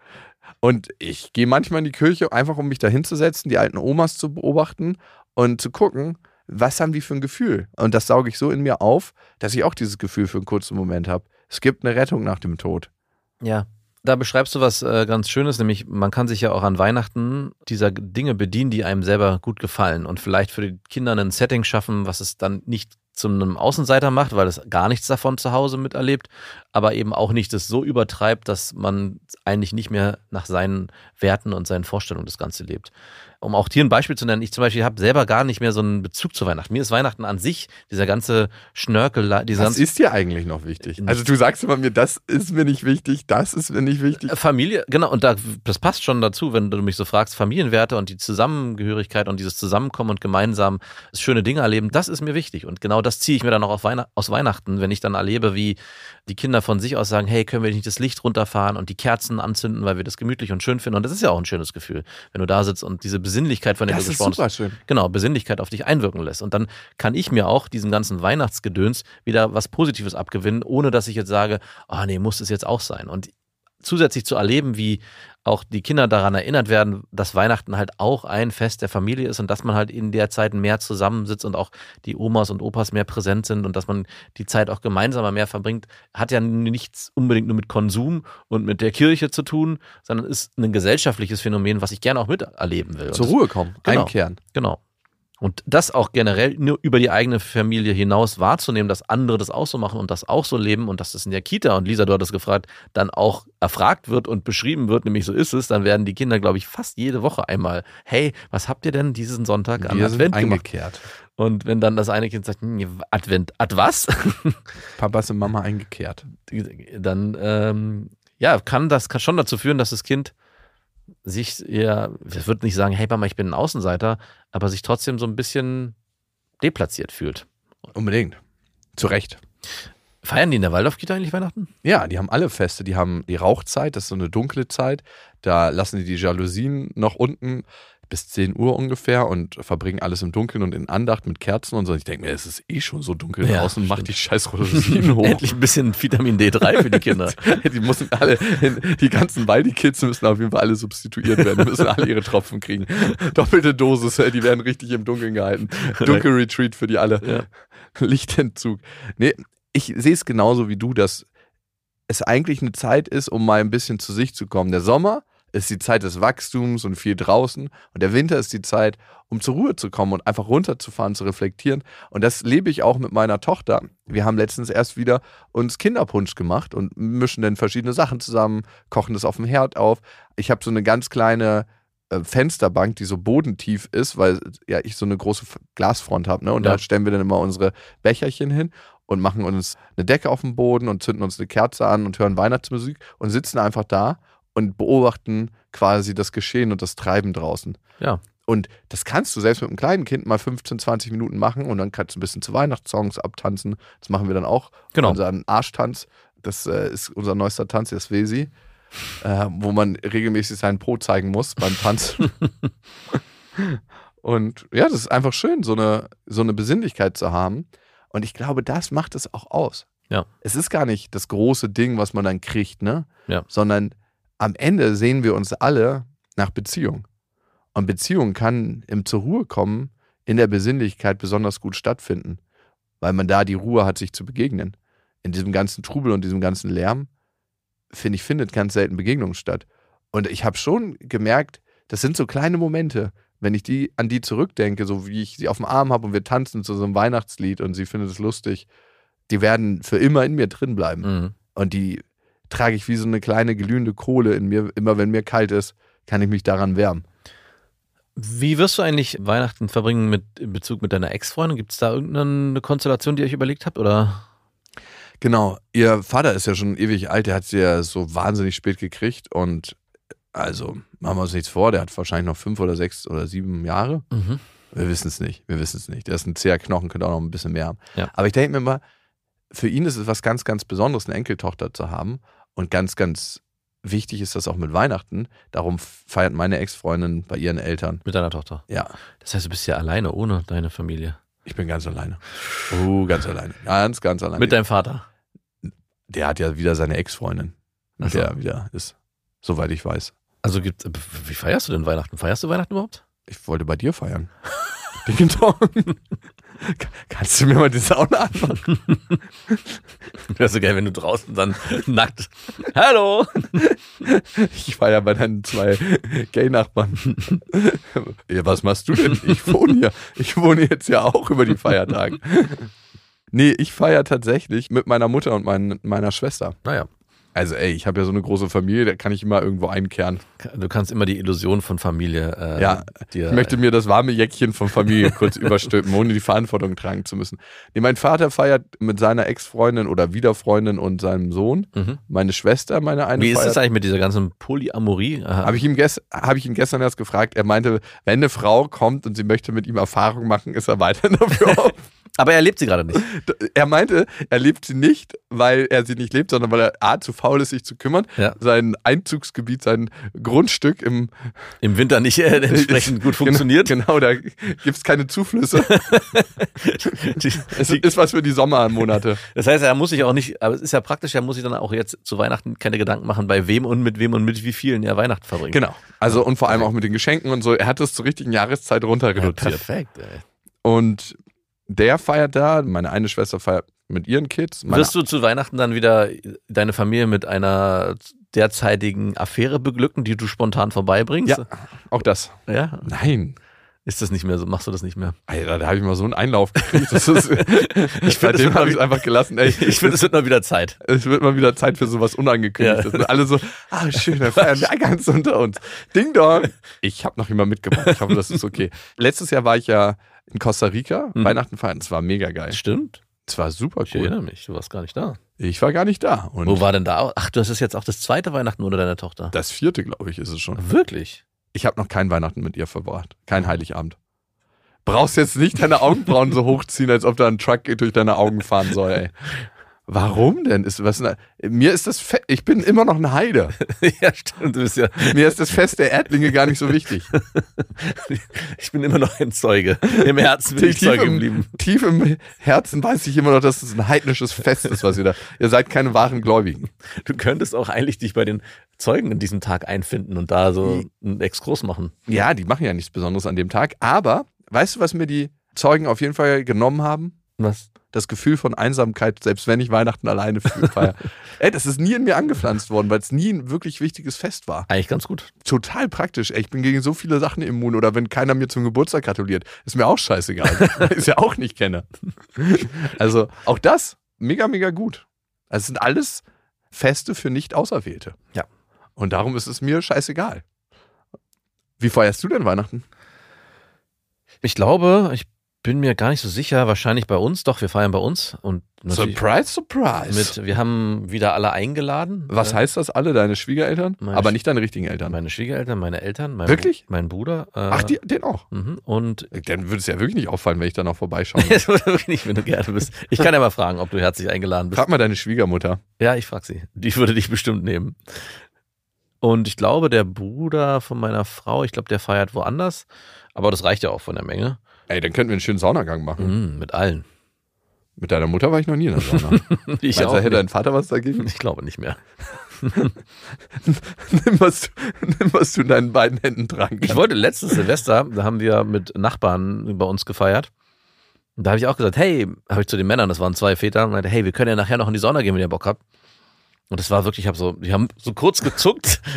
S5: Und ich gehe manchmal in die Kirche, einfach um mich da hinzusetzen, die alten Omas zu beobachten und zu gucken, was haben die für ein Gefühl. Und das sauge ich so in mir auf, dass ich auch dieses Gefühl für einen kurzen Moment habe. Es gibt eine Rettung nach dem Tod.
S4: Ja. Da beschreibst du was äh, ganz Schönes, nämlich man kann sich ja auch an Weihnachten dieser Dinge bedienen, die einem selber gut gefallen und vielleicht für die Kinder ein Setting schaffen, was es dann nicht zu einem Außenseiter macht, weil es gar nichts davon zu Hause miterlebt, aber eben auch nicht das so übertreibt, dass man eigentlich nicht mehr nach seinen Werten und seinen Vorstellungen das Ganze lebt. Um auch hier ein Beispiel zu nennen, ich zum Beispiel habe selber gar nicht mehr so einen Bezug zu Weihnachten. Mir ist Weihnachten an sich, dieser ganze Schnörkel, dieser
S5: Was
S4: ganze
S5: ist dir eigentlich noch wichtig? Also du sagst immer mir, das ist mir nicht wichtig, das ist mir nicht wichtig.
S4: Familie, genau, und da, das passt schon dazu, wenn du mich so fragst, Familienwerte und die Zusammengehörigkeit und dieses Zusammenkommen und gemeinsam schöne Dinge erleben, das ist mir wichtig. Und genau das ziehe ich mir dann auch Weihnacht, aus Weihnachten, wenn ich dann erlebe, wie die Kinder von sich aus sagen, hey, können wir nicht das Licht runterfahren und die Kerzen anzünden, weil wir das gemütlich und schön finden. Und das ist ja auch ein schönes Gefühl, wenn du da sitzt und diese Besinnlichkeit, von der
S5: Das
S4: du
S5: ist
S4: gesprochen
S5: super
S4: hast,
S5: schön.
S4: genau, Besinnlichkeit auf dich einwirken lässt. Und dann kann ich mir auch diesem ganzen Weihnachtsgedöns wieder was Positives abgewinnen, ohne dass ich jetzt sage, ah nee, muss es jetzt auch sein. Und zusätzlich zu erleben, wie auch die Kinder daran erinnert werden, dass Weihnachten halt auch ein Fest der Familie ist und dass man halt in der Zeit mehr zusammensitzt und auch die Omas und Opas mehr präsent sind und dass man die Zeit auch gemeinsamer mehr verbringt, hat ja nichts unbedingt nur mit Konsum und mit der Kirche zu tun, sondern ist ein gesellschaftliches Phänomen, was ich gerne auch miterleben will.
S5: Zur Ruhe kommen,
S4: Genau.
S5: einkehren.
S4: Genau. Und das auch generell nur über die eigene Familie hinaus wahrzunehmen, dass andere das auch so machen und das auch so leben und dass das in der Kita, und Lisa, du hattest gefragt, dann auch erfragt wird und beschrieben wird, nämlich so ist es, dann werden die Kinder, glaube ich, fast jede Woche einmal, hey, was habt ihr denn diesen Sonntag an
S5: Wir
S4: Advent gemacht?
S5: eingekehrt.
S4: Und wenn dann das eine Kind sagt, hm, Advent, Ad was?
S5: Papa und Mama eingekehrt.
S4: dann ähm, ja, kann das kann schon dazu führen, dass das Kind sich ja, ich würde nicht sagen, hey Mama, ich bin ein Außenseiter, aber sich trotzdem so ein bisschen deplatziert fühlt.
S5: Unbedingt. Zu Recht.
S4: Feiern die in der Waldorfkita eigentlich Weihnachten?
S5: Ja, die haben alle Feste. Die haben die Rauchzeit, das ist so eine dunkle Zeit. Da lassen die die Jalousien noch unten bis 10 Uhr ungefähr und verbringen alles im Dunkeln und in Andacht mit Kerzen und so. Ich denke mir, es ist eh schon so dunkel
S4: Ja,
S5: draußen, mach die scheiß Jalousien hoch.
S4: Endlich ein bisschen Vitamin D3 für die Kinder.
S5: Die müssen alle, die ganzen Waldi-Kids müssen auf jeden Fall alle substituiert werden, müssen alle ihre Tropfen kriegen. Doppelte Dosis, die werden richtig im Dunkeln gehalten. Dunkelretreat für die alle.
S4: Ja.
S5: Lichtentzug. Nee, ich sehe es genauso wie du, dass es eigentlich eine Zeit ist, um mal ein bisschen zu sich zu kommen. Der Sommer ist die Zeit des Wachstums und viel draußen und der Winter ist die Zeit, um zur Ruhe zu kommen und einfach runterzufahren, zu reflektieren. Und das lebe ich auch mit meiner Tochter. Wir haben letztens erst wieder uns Kinderpunsch gemacht und mischen dann verschiedene Sachen zusammen, kochen das auf dem Herd auf. Ich habe so eine ganz kleine äh, Fensterbank, die so bodentief ist, weil ja ich so eine große Glasfront habe. Ne? Und
S4: Ja.
S5: da stellen wir dann immer unsere Becherchen hin und machen uns eine Decke auf den Boden und zünden uns eine Kerze an und hören Weihnachtsmusik und sitzen einfach da und beobachten quasi das Geschehen und das Treiben draußen.
S4: Ja.
S5: Und das kannst du selbst mit einem kleinen Kind mal 15, 20 Minuten machen und dann kannst du ein bisschen zu Weihnachtssongs abtanzen. Das machen wir dann auch.
S4: Genau.
S5: Unseren Arschtanz, das äh, ist unser neuester Tanz, der Svesi, äh, wo man regelmäßig seinen Po zeigen muss beim Tanzen. und ja, das ist einfach schön, so eine, so eine Besinnlichkeit zu haben. Und ich glaube, das macht es auch aus.
S4: Ja.
S5: Es ist gar nicht das große Ding, was man dann kriegt, ne?
S4: Ja.
S5: Sondern am Ende sehen wir uns alle nach Beziehung. Und Beziehung kann im zur Ruhe kommen in der Besinnlichkeit besonders gut stattfinden, weil man da die Ruhe hat, sich zu begegnen. In diesem ganzen Trubel und diesem ganzen Lärm, finde ich, findet ganz selten Begegnung statt. Und ich habe schon gemerkt, das sind so kleine Momente, wenn ich die an die zurückdenke, so wie ich sie auf dem Arm habe und wir tanzen zu so einem Weihnachtslied und sie findet es lustig, die werden für immer in mir drin bleiben.
S4: Mhm.
S5: Und die trage ich wie so eine kleine glühende Kohle in mir. Immer wenn mir kalt ist, kann ich mich daran wärmen.
S4: Wie wirst du eigentlich Weihnachten verbringen mit, in Bezug mit deiner Ex-Freundin? Gibt es da irgendeine Konstellation, die ihr euch überlegt habt? Oder?
S5: Genau, ihr Vater ist ja schon ewig alt, der hat sie ja so wahnsinnig spät gekriegt und also machen wir uns nichts vor, der hat wahrscheinlich noch fünf oder sechs oder sieben Jahre.
S4: Mhm.
S5: Wir wissen es nicht, wir wissen es nicht. Der ist ein zäher Knochen, könnte auch noch ein bisschen mehr haben.
S4: Ja.
S5: Aber ich denke mir mal, für ihn ist es was ganz, ganz Besonderes, eine Enkeltochter zu haben und ganz, ganz wichtig ist das auch mit Weihnachten. Darum feiert meine Ex-Freundin bei ihren Eltern.
S4: Mit deiner Tochter.
S5: Ja,
S4: Das heißt, du bist ja alleine, ohne deine Familie.
S5: ich bin ganz alleine. Oh, ganz alleine. Ganz, ganz alleine.
S4: Mit deinem Vater.
S5: der hat ja wieder seine Ex-Freundin, mit
S4: so.
S5: der er wieder ist. Soweit ich weiß.
S4: Also gibt wie feierst du denn Weihnachten? Feierst du Weihnachten überhaupt?
S5: Ich wollte bei dir feiern. Ding Dong. Kannst du mir mal die Sauna anmachen?
S4: Wäre so geil, wenn du draußen dann nackt. Hallo!
S5: Ich feier bei deinen zwei Gay-Nachbarn. ja, was machst du denn? Ich wohne hier. Ich wohne jetzt ja auch über die Feiertage. Nee, ich feiere tatsächlich mit meiner Mutter und mein, meiner Schwester.
S4: Naja,
S5: Also ey, ich habe ja so eine große Familie, da kann ich immer irgendwo einkehren.
S4: du kannst immer die Illusion von Familie äh,
S5: Ja,
S4: dir.
S5: Ich möchte mir das warme Jäckchen von Familie kurz überstülpen, ohne die Verantwortung tragen zu müssen. Nee, mein Vater feiert mit seiner Ex-Freundin oder Wiederfreundin und seinem Sohn.
S4: Mhm.
S5: Meine Schwester, meine eine
S4: Wie ist das
S5: feiert.
S4: eigentlich mit dieser ganzen Polyamorie?
S5: Habe ich, ihm gest hab ich ihn gestern erst gefragt. Er meinte, wenn eine Frau kommt und sie möchte mit ihm Erfahrung machen, ist er weiterhin dafür offen.
S4: Aber er lebt sie gerade nicht.
S5: Er meinte, er lebt sie nicht, weil er sie nicht lebt, sondern weil er A, zu faul ist, sich zu kümmern.
S4: Ja.
S5: Sein Einzugsgebiet, sein Grundstück im
S4: Im Winter nicht äh, entsprechend gut funktioniert.
S5: Genau, genau da gibt es keine Zuflüsse.
S4: Die-
S5: Es ist was für die Sommermonate.
S4: Das heißt, er muss sich auch nicht, aber es ist ja praktisch, er muss sich dann auch jetzt zu Weihnachten keine Gedanken machen, bei wem und mit wem und mit wie vielen er Weihnachten verbringt.
S5: Genau. Also und vor allem auch mit den Geschenken und so. Er hat es zur richtigen Jahreszeit runter
S4: Ja, perfekt, ey.
S5: und der feiert da, meine eine Schwester feiert mit ihren Kids.
S4: Wirst du zu Weihnachten dann wieder deine Familie mit einer derzeitigen Affäre beglücken, die du spontan vorbeibringst?
S5: ja, auch das.
S4: ja?
S5: Nein.
S4: Ist das nicht mehr so? Machst du das nicht mehr?
S5: Alter, da habe ich mal so einen Einlauf gekriegt. Ist,
S4: es
S5: seitdem habe ich es einfach gelassen. Ey,
S4: Ich finde, es wird mal wieder Zeit.
S5: es wird mal wieder Zeit für sowas Unangekündigtes.
S4: Ja.
S5: Alle so, ah, schön, wir feiern wir ganz unter uns. Ding Dong. Ich habe noch jemand mitgebracht. Ich hoffe, das ist okay. Letztes Jahr war ich ja in Costa Rica,
S4: Mhm.
S5: Weihnachten feiern. Es war mega geil.
S4: Stimmt.
S5: Es war super
S4: Ich
S5: cool.
S4: erinnere mich. Du warst gar nicht da.
S5: Ich war gar nicht da. Und
S4: Wo war denn da? Ach, du hast es jetzt auch das zweite Weihnachten ohne deine Tochter.
S5: das vierte, glaube ich, ist es schon.
S4: Wirklich?
S5: Ich habe noch kein Weihnachten mit ihr verbracht. Kein Heiligabend. Brauchst jetzt nicht deine Augenbrauen so hochziehen, als ob da ein Truck durch deine Augen fahren soll, ey. Warum denn? Ist, was, mir ist das, Fe ich bin immer noch ein Heide.
S4: ja, stimmt. Du bist ja,
S5: Mir ist das Fest der Erdlinge gar nicht so wichtig.
S4: ich bin immer noch ein Zeuge. Im Herzen bin ich
S5: tief,
S4: Zeuge
S5: im,
S4: geblieben.
S5: tief im Herzen weiß ich immer noch, dass es ein heidnisches Fest ist, was ihr da. Ihr seid keine wahren Gläubigen.
S4: Du könntest auch eigentlich dich bei den Zeugen in diesem Tag einfinden und da so einen Exkurs machen.
S5: Ja, die machen ja nichts Besonderes an dem Tag. Aber weißt du, was mir die Zeugen auf jeden Fall genommen haben?
S4: Was?
S5: Das Gefühl von Einsamkeit, selbst wenn ich Weihnachten alleine feiere. Ey, das ist nie in mir angepflanzt worden, weil es nie ein wirklich wichtiges Fest war.
S4: Eigentlich ganz gut.
S5: Total praktisch. Ey, ich bin gegen so viele Sachen immun. Oder wenn keiner mir zum Geburtstag gratuliert, ist mir auch scheißegal. es ja auch nicht kenne. Also auch das, mega, mega gut. Also es sind alles Feste für Nicht-Auserwählte.
S4: Ja.
S5: Und darum ist es mir scheißegal. Wie feierst du denn Weihnachten?
S4: Ich glaube, ich bin mir gar nicht so sicher. Wahrscheinlich bei uns. Doch, wir feiern bei uns. Und
S5: Surprise, surprise.
S4: mit, wir haben wieder alle eingeladen.
S5: Was
S4: Äh,
S5: heißt das alle? Deine Schwiegereltern? Aber nicht deine richtigen Eltern.
S4: Meine Schwiegereltern, meine Eltern, mein,
S5: Wirklich?
S4: mein Bruder. Äh,
S5: Ach, die, den auch.
S4: Mhm. Und
S5: Dann würde es ja wirklich nicht auffallen, wenn ich da noch vorbeischaue.
S4: Es würde wirklich nicht, wenn du gerne bist. Ich kann ja mal fragen, ob du herzlich eingeladen bist.
S5: Frag mal deine Schwiegermutter.
S4: Ja, ich frag sie. Die würde dich bestimmt nehmen. Und ich glaube, der Bruder von meiner Frau, ich glaube, der feiert woanders. Aber das reicht ja auch von der Menge.
S5: Ey, dann könnten wir einen schönen Saunagang machen.
S4: Mhm, mit allen.
S5: Mit deiner Mutter war ich noch nie in der Sauna.
S4: Ich
S5: Meinst
S4: auch.
S5: hätte dein Vater was dagegen?
S4: Ich glaube nicht mehr.
S5: nimm, was du, nimm, was du in deinen beiden Händen tragen
S4: Ich
S5: kannst.
S4: wollte letztes Silvester, da haben wir mit Nachbarn bei uns gefeiert. Und da habe ich auch gesagt, hey, habe ich zu den Männern, das waren zwei Väter, und meinte, hey, wir können ja nachher noch in die Sauna gehen, wenn ihr Bock habt. Und das war wirklich, ich habe so, die haben so kurz gezuckt.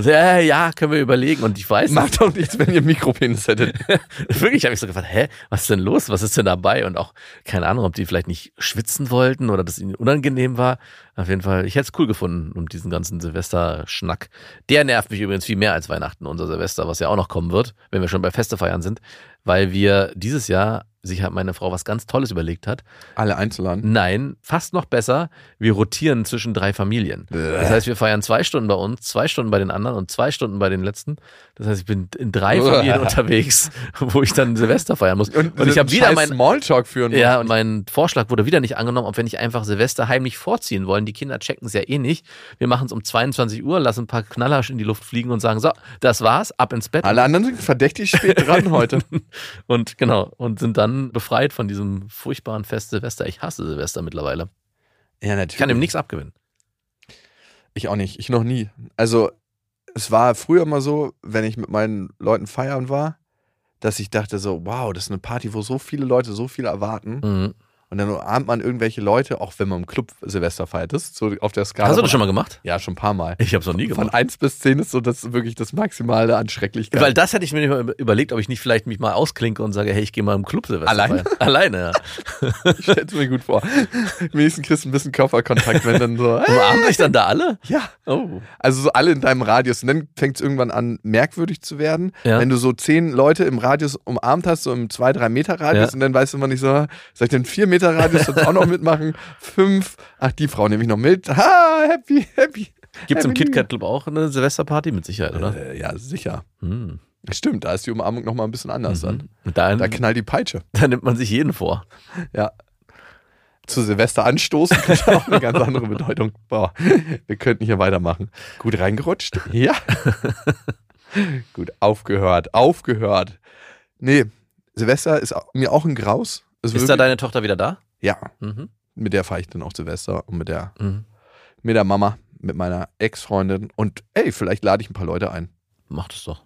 S4: So, ja, ja, können wir überlegen. Und ich weiß,
S5: Macht doch nichts, wenn ihr Mikropenis hättet.
S4: Wirklich habe ich so gefragt, hä, was ist denn los? Was ist denn dabei? Und auch, keine Ahnung, ob die vielleicht nicht schwitzen wollten oder das ihnen unangenehm war. Auf jeden Fall, ich hätte es cool gefunden, um diesen ganzen Silvester-Schnack. Der nervt mich übrigens viel mehr als Weihnachten, unser Silvester, was ja auch noch kommen wird, wenn wir schon bei Feste feiern sind, weil wir dieses Jahr sich hat meine Frau was ganz Tolles überlegt hat.
S5: Alle einzuladen.
S4: Nein, fast noch besser, wir rotieren zwischen drei Familien. Das heißt, wir feiern zwei Stunden bei uns, zwei Stunden bei den anderen und zwei Stunden bei den letzten. Das heißt, ich bin in drei
S5: Uah.
S4: Familien unterwegs, wo ich dann Silvester feiern muss. Und, ich
S5: so
S4: habe wieder
S5: scheiß
S4: mein
S5: Smalltalk führen.
S4: ja, und mein Vorschlag wurde wieder nicht angenommen, ob wir nicht einfach Silvester heimlich vorziehen wollen. Die Kinder checken es ja eh nicht. Wir machen es um 22 Uhr, lassen ein paar Knaller in die Luft fliegen und sagen, so, das war's, ab ins Bett.
S5: Alle anderen sind verdächtig spät dran heute.
S4: Und genau, und sind dann befreit von diesem furchtbaren Fest Silvester. Ich hasse Silvester mittlerweile.
S5: Ja, natürlich.
S4: Ich kann ihm nichts abgewinnen.
S5: Ich auch nicht. Ich noch nie. Also, es war früher mal so, wenn ich mit meinen Leuten feiern war, dass ich dachte so, wow, das ist eine Party, wo so viele Leute so viel erwarten.
S4: Mhm.
S5: Und dann umarmt man irgendwelche Leute, auch wenn man im Club Silvester feiert. Das ist so auf der Skala.
S4: Hast du
S5: von-
S4: das schon mal gemacht?
S5: Ja, schon ein paar Mal.
S4: Ich habe es noch nie
S5: Von
S4: gemacht.
S5: 1 bis 10 ist so das wirklich das Maximale an Schrecklichkeit.
S4: Weil das hätte ich mir nicht überlegt, ob ich nicht vielleicht mich mal ausklinke und sage, hey, ich gehe mal im Club Silvester
S5: Alleine?
S4: feiern. Alleine, ja.
S5: ich stelle es mir gut vor. Wenigstens kriegst du ein bisschen Körperkontakt, wenn dann so.
S4: Umarmen sich dann da alle?
S5: Ja.
S4: Oh.
S5: Also so alle in deinem Radius. Und dann fängt es irgendwann an, merkwürdig zu werden.
S4: Ja.
S5: Wenn du so zehn Leute im Radius umarmt hast, so im 2-3 Meter Radius,
S4: Ja.
S5: und dann weißt du immer nicht so, soll ich den 4 Meter Radius jetzt auch noch mitmachen? Fünf. Ach, die Frau nehme ich noch mit. Ha, happy, happy.
S4: Gibt es im KitKat Club auch eine Silvesterparty? Mit Sicherheit, oder?
S5: Äh, ja, sicher.
S4: Hm.
S5: Stimmt, da ist die Umarmung nochmal ein bisschen anders dann.
S4: Und Da,
S5: knallt die Peitsche.
S4: da nimmt man sich jeden vor.
S5: Ja. Zu Silvester anstoßen hat auch eine ganz andere Bedeutung. Boah, wir könnten hier weitermachen. Gut reingerutscht? Ja. Gut, aufgehört, aufgehört. Nee, Silvester ist mir auch ein Graus.
S4: Ist
S5: wirklich-
S4: da deine Tochter wieder da?
S5: Ja,
S4: Mhm.
S5: mit der fahre ich dann auch Silvester und mit der,
S4: Mhm.
S5: mit der Mama, mit meiner Ex-Freundin. Und ey, vielleicht lade ich ein paar Leute ein.
S4: Mach das doch.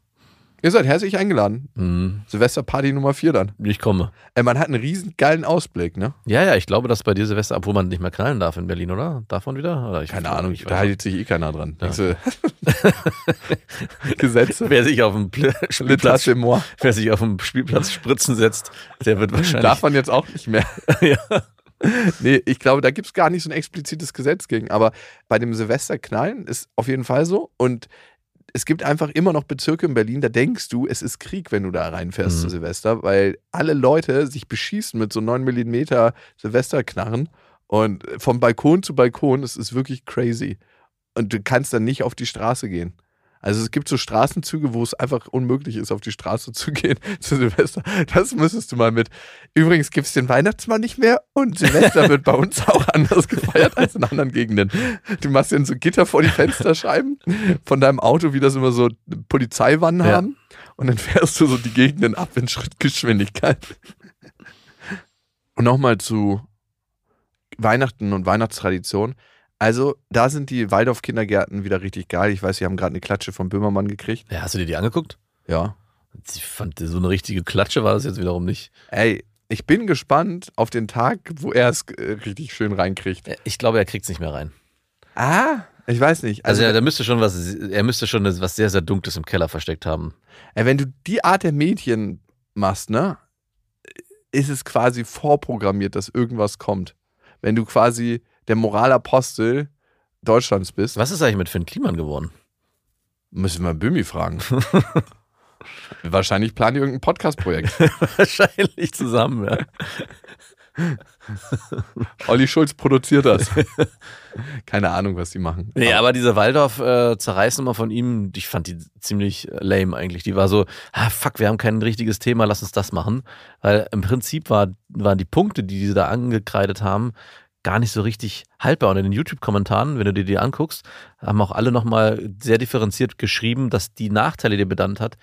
S5: Ihr seid herzlich eingeladen.
S4: Mhm.
S5: Silvesterparty Nummer 4 dann.
S4: Ich komme.
S5: Ey, man hat einen riesen geilen Ausblick, ne?
S4: Ja, ja, ich glaube, dass bei dir Silvester, obwohl man nicht mehr knallen darf in Berlin, oder? Darf man wieder? Oder
S5: Keine Ahnung,
S4: ich
S5: da hält sich eh keiner dran.
S4: Ja.
S5: Gesetze.
S4: Wer sich auf dem Pl Spielplatz, wer sich auf dem Spielplatz spritzen setzt, der wird wahrscheinlich.
S5: Darf man jetzt auch nicht mehr.
S4: ja.
S5: Nee, ich glaube, da gibt es gar nicht so ein explizites Gesetz gegen. Aber bei dem Silvesterknallen ist auf jeden Fall so. Und es gibt einfach immer noch Bezirke in Berlin, da denkst du, es ist Krieg, wenn du da reinfährst
S4: Mhm.
S5: zu Silvester, weil alle Leute sich beschießen mit so 9 mm Silvesterknarren. Und von Balkon zu Balkon, es ist wirklich crazy. Und du kannst dann nicht auf die Straße gehen. Also es gibt so Straßenzüge, wo es einfach unmöglich ist, auf die Straße zu gehen zu Silvester. Das müsstest du mal mit. Übrigens gibt es den Weihnachtsmann nicht mehr und Silvester wird bei uns auch anders gefeiert als in anderen Gegenden. Du machst dir so Gitter vor die Fensterscheiben von deinem Auto, wie das immer so Polizeiwannen
S4: Ja.
S5: haben. Und dann fährst du so die Gegenden ab in Schrittgeschwindigkeit. Und nochmal zu Weihnachten und Weihnachtstradition. Also, da sind die Waldorf-Kindergärten wieder richtig geil. Ich weiß, sie haben gerade eine Klatsche von Böhmermann gekriegt.
S4: Ja, hast du dir die angeguckt?
S5: Ja.
S4: Ich fand, so eine richtige Klatsche war das jetzt wiederum nicht.
S5: Ey, ich bin gespannt auf den Tag, wo er es äh, richtig schön reinkriegt.
S4: Ich glaube, er kriegt es nicht mehr rein.
S5: Ah, ich weiß nicht.
S4: Also,
S5: Also,
S4: ja, da müsste schon was, er müsste schon was sehr, sehr Dunkles im Keller versteckt haben.
S5: ey, wenn du die Art der Mädchen machst, ne, ist es quasi vorprogrammiert, dass irgendwas kommt. Wenn du quasi der Moralapostel Deutschlands bist,
S4: Was ist eigentlich mit Finn Kliman geworden?
S5: müssen wir Böhmi fragen. Wahrscheinlich planen die irgendein Podcast-Projekt.
S4: Wahrscheinlich zusammen, ja.
S5: Olli Schulz produziert das. Keine Ahnung, was die machen.
S4: Nee, aber diese Waldorf-Zerreißnummer von ihm, ich fand die ziemlich äh, lame eigentlich. Die war so, ah, fuck, wir haben kein richtiges Thema, lass uns das machen. Weil im Prinzip war, waren die Punkte, die diese da angekreidet haben, gar nicht so richtig haltbar. Und in den YouTube-Kommentaren, wenn du dir die anguckst, haben auch alle nochmal sehr differenziert geschrieben, dass die Nachteile, die er benannt hat,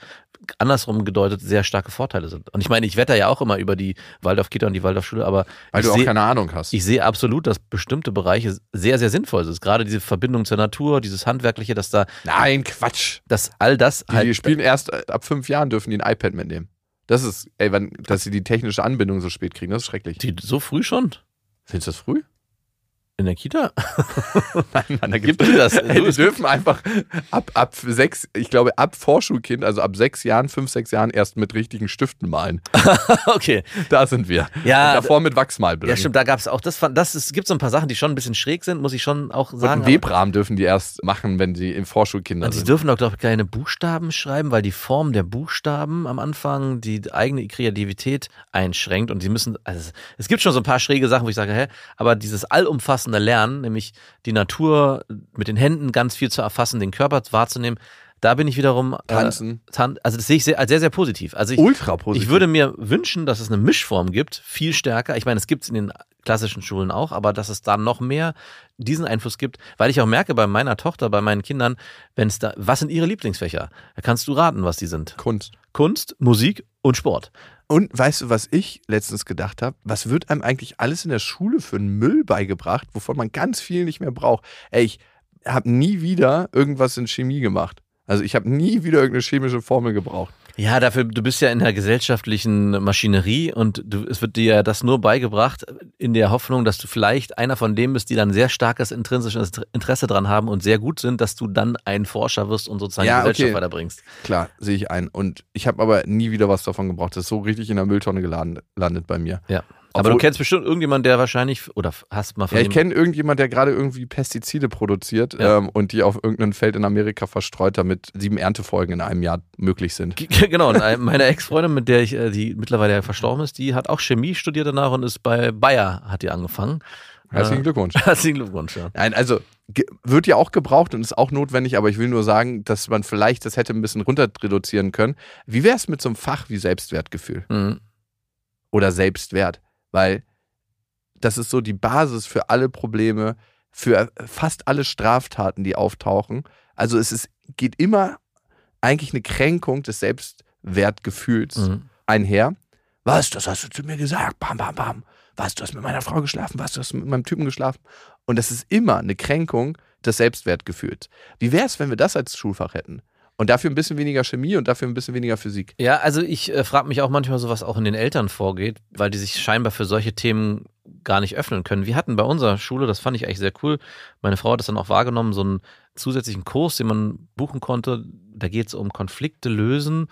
S4: andersrum gedeutet sehr starke Vorteile sind. Und ich meine, ich wetter ja auch immer über die Waldorf-Kita und die Waldorfschule, aber
S5: Weil
S4: ich
S5: du auch
S4: seh-
S5: keine Ahnung hast.
S4: ich sehe absolut, dass bestimmte Bereiche sehr, sehr sinnvoll sind. Gerade diese Verbindung zur Natur, dieses Handwerkliche, dass da,
S5: Nein, Quatsch.
S4: dass all das
S5: Die,
S4: halt.
S5: die spielen erst äh, ab fünf Jahren dürfen die ein iPad mitnehmen. Das ist, ey, wenn, dass sie die technische Anbindung so spät kriegen, das ist schrecklich.
S4: die, so früh schon?
S5: Findest du das früh?
S4: In der Kita?
S5: Nein, Mann, da
S4: Gibt es das?
S5: Ey,
S4: So
S5: die
S4: ist-
S5: dürfen einfach ab, ab sechs, ich glaube, ab Vorschulkind, also ab sechs Jahren, fünf, sechs Jahren erst mit richtigen Stiften malen.
S4: okay.
S5: Da sind wir.
S4: Ja,
S5: Und davor mit Wachsmalbildern.
S4: Ja, stimmt, da gab es auch, das, das es gibt so ein paar Sachen, die schon ein bisschen schräg sind, muss ich schon auch
S5: Und
S4: sagen.
S5: einen
S4: aber-
S5: Webrahmen dürfen die erst machen, wenn sie im Vorschulkinder
S4: Und sie
S5: sind.
S4: dürfen doch, glaube ich, keine Buchstaben schreiben, weil die Form der Buchstaben am Anfang die eigene Kreativität einschränkt und sie müssen, also es- es gibt schon so ein paar schräge Sachen, wo ich sage, hä, aber dieses allumfassende Lernen, nämlich die Natur mit den Händen ganz viel zu erfassen, den Körper wahrzunehmen, da bin ich wiederum.
S5: Tanzen.
S4: Äh, tan also das sehe ich sehr, als sehr, sehr positiv. Also ich,
S5: Ultra positiv.
S4: ich würde mir wünschen, dass es eine Mischform gibt, viel stärker. Ich meine, es gibt es in den klassischen Schulen auch, aber dass es da noch mehr diesen Einfluss gibt, weil ich auch merke bei meiner Tochter, bei meinen Kindern, wenn es da, was sind ihre Lieblingsfächer? Da kannst du raten, was die sind.
S5: Kunst.
S4: Kunst, Musik und Sport.
S5: Und weißt du, was ich letztens gedacht habe? Was wird einem eigentlich alles in der Schule für einen Müll beigebracht, wovon man ganz viel nicht mehr braucht? Ey, ich habe nie wieder irgendwas in Chemie gemacht. Also ich habe nie wieder irgendeine chemische Formel gebraucht.
S4: Ja, dafür, du bist ja in der gesellschaftlichen Maschinerie und du, es wird dir das nur beigebracht in der Hoffnung, dass du vielleicht einer von denen bist, die dann sehr starkes intrinsisches Interesse dran haben und sehr gut sind, dass du dann ein Forscher wirst und sozusagen
S5: Ja,
S4: die Gesellschaft
S5: okay.
S4: weiterbringst.
S5: Klar, sehe ich ein. Und ich habe aber nie wieder was davon gebraucht. Das ist so richtig in der Mülltonne geladen, landet bei mir.
S4: Ja. Aber du kennst bestimmt irgendjemanden, der wahrscheinlich, oder hast mal von
S5: Ja, ich kenne irgendjemand, der gerade irgendwie Pestizide produziert
S4: Ja.
S5: ähm, und die auf irgendeinem Feld in Amerika verstreut, damit sieben Erntefolgen in einem Jahr möglich sind.
S4: Genau, und ein- meine Ex-Freundin, mit der ich, äh, die mittlerweile verstorben ist, die hat auch Chemie studiert danach und ist bei Bayer, hat die angefangen.
S5: Herzlichen
S4: Äh,
S5: Glückwunsch.
S4: Herzlichen Glückwunsch, ja.
S5: Nein, also wird ja auch gebraucht und ist auch notwendig, aber ich will nur sagen, dass man vielleicht das hätte ein bisschen runter reduzieren können. Wie wäre es mit so einem Fach wie Selbstwertgefühl
S4: Mhm.
S5: oder Selbstwert? Weil das ist so die Basis für alle Probleme, für fast alle Straftaten, die auftauchen. Also es ist, geht immer eigentlich eine Kränkung des Selbstwertgefühls
S4: Mhm.
S5: einher. Was, das hast du zu mir gesagt? Bam, bam, bam. Was, du hast mit meiner Frau geschlafen? Was, du hast mit meinem Typen geschlafen? Und das ist immer eine Kränkung des Selbstwertgefühls. Wie wäre es, wenn wir das als Schulfach hätten? Und dafür ein bisschen weniger Chemie und dafür ein bisschen weniger Physik.
S4: Ja, also ich äh, frage mich auch manchmal so, was auch in den Eltern vorgeht, weil die sich scheinbar für solche Themen gar nicht öffnen können. Wir hatten bei unserer Schule, das fand ich eigentlich sehr cool, meine Frau hat das dann auch wahrgenommen, so einen zusätzlichen Kurs, den man buchen konnte. Da geht es um Konflikte lösen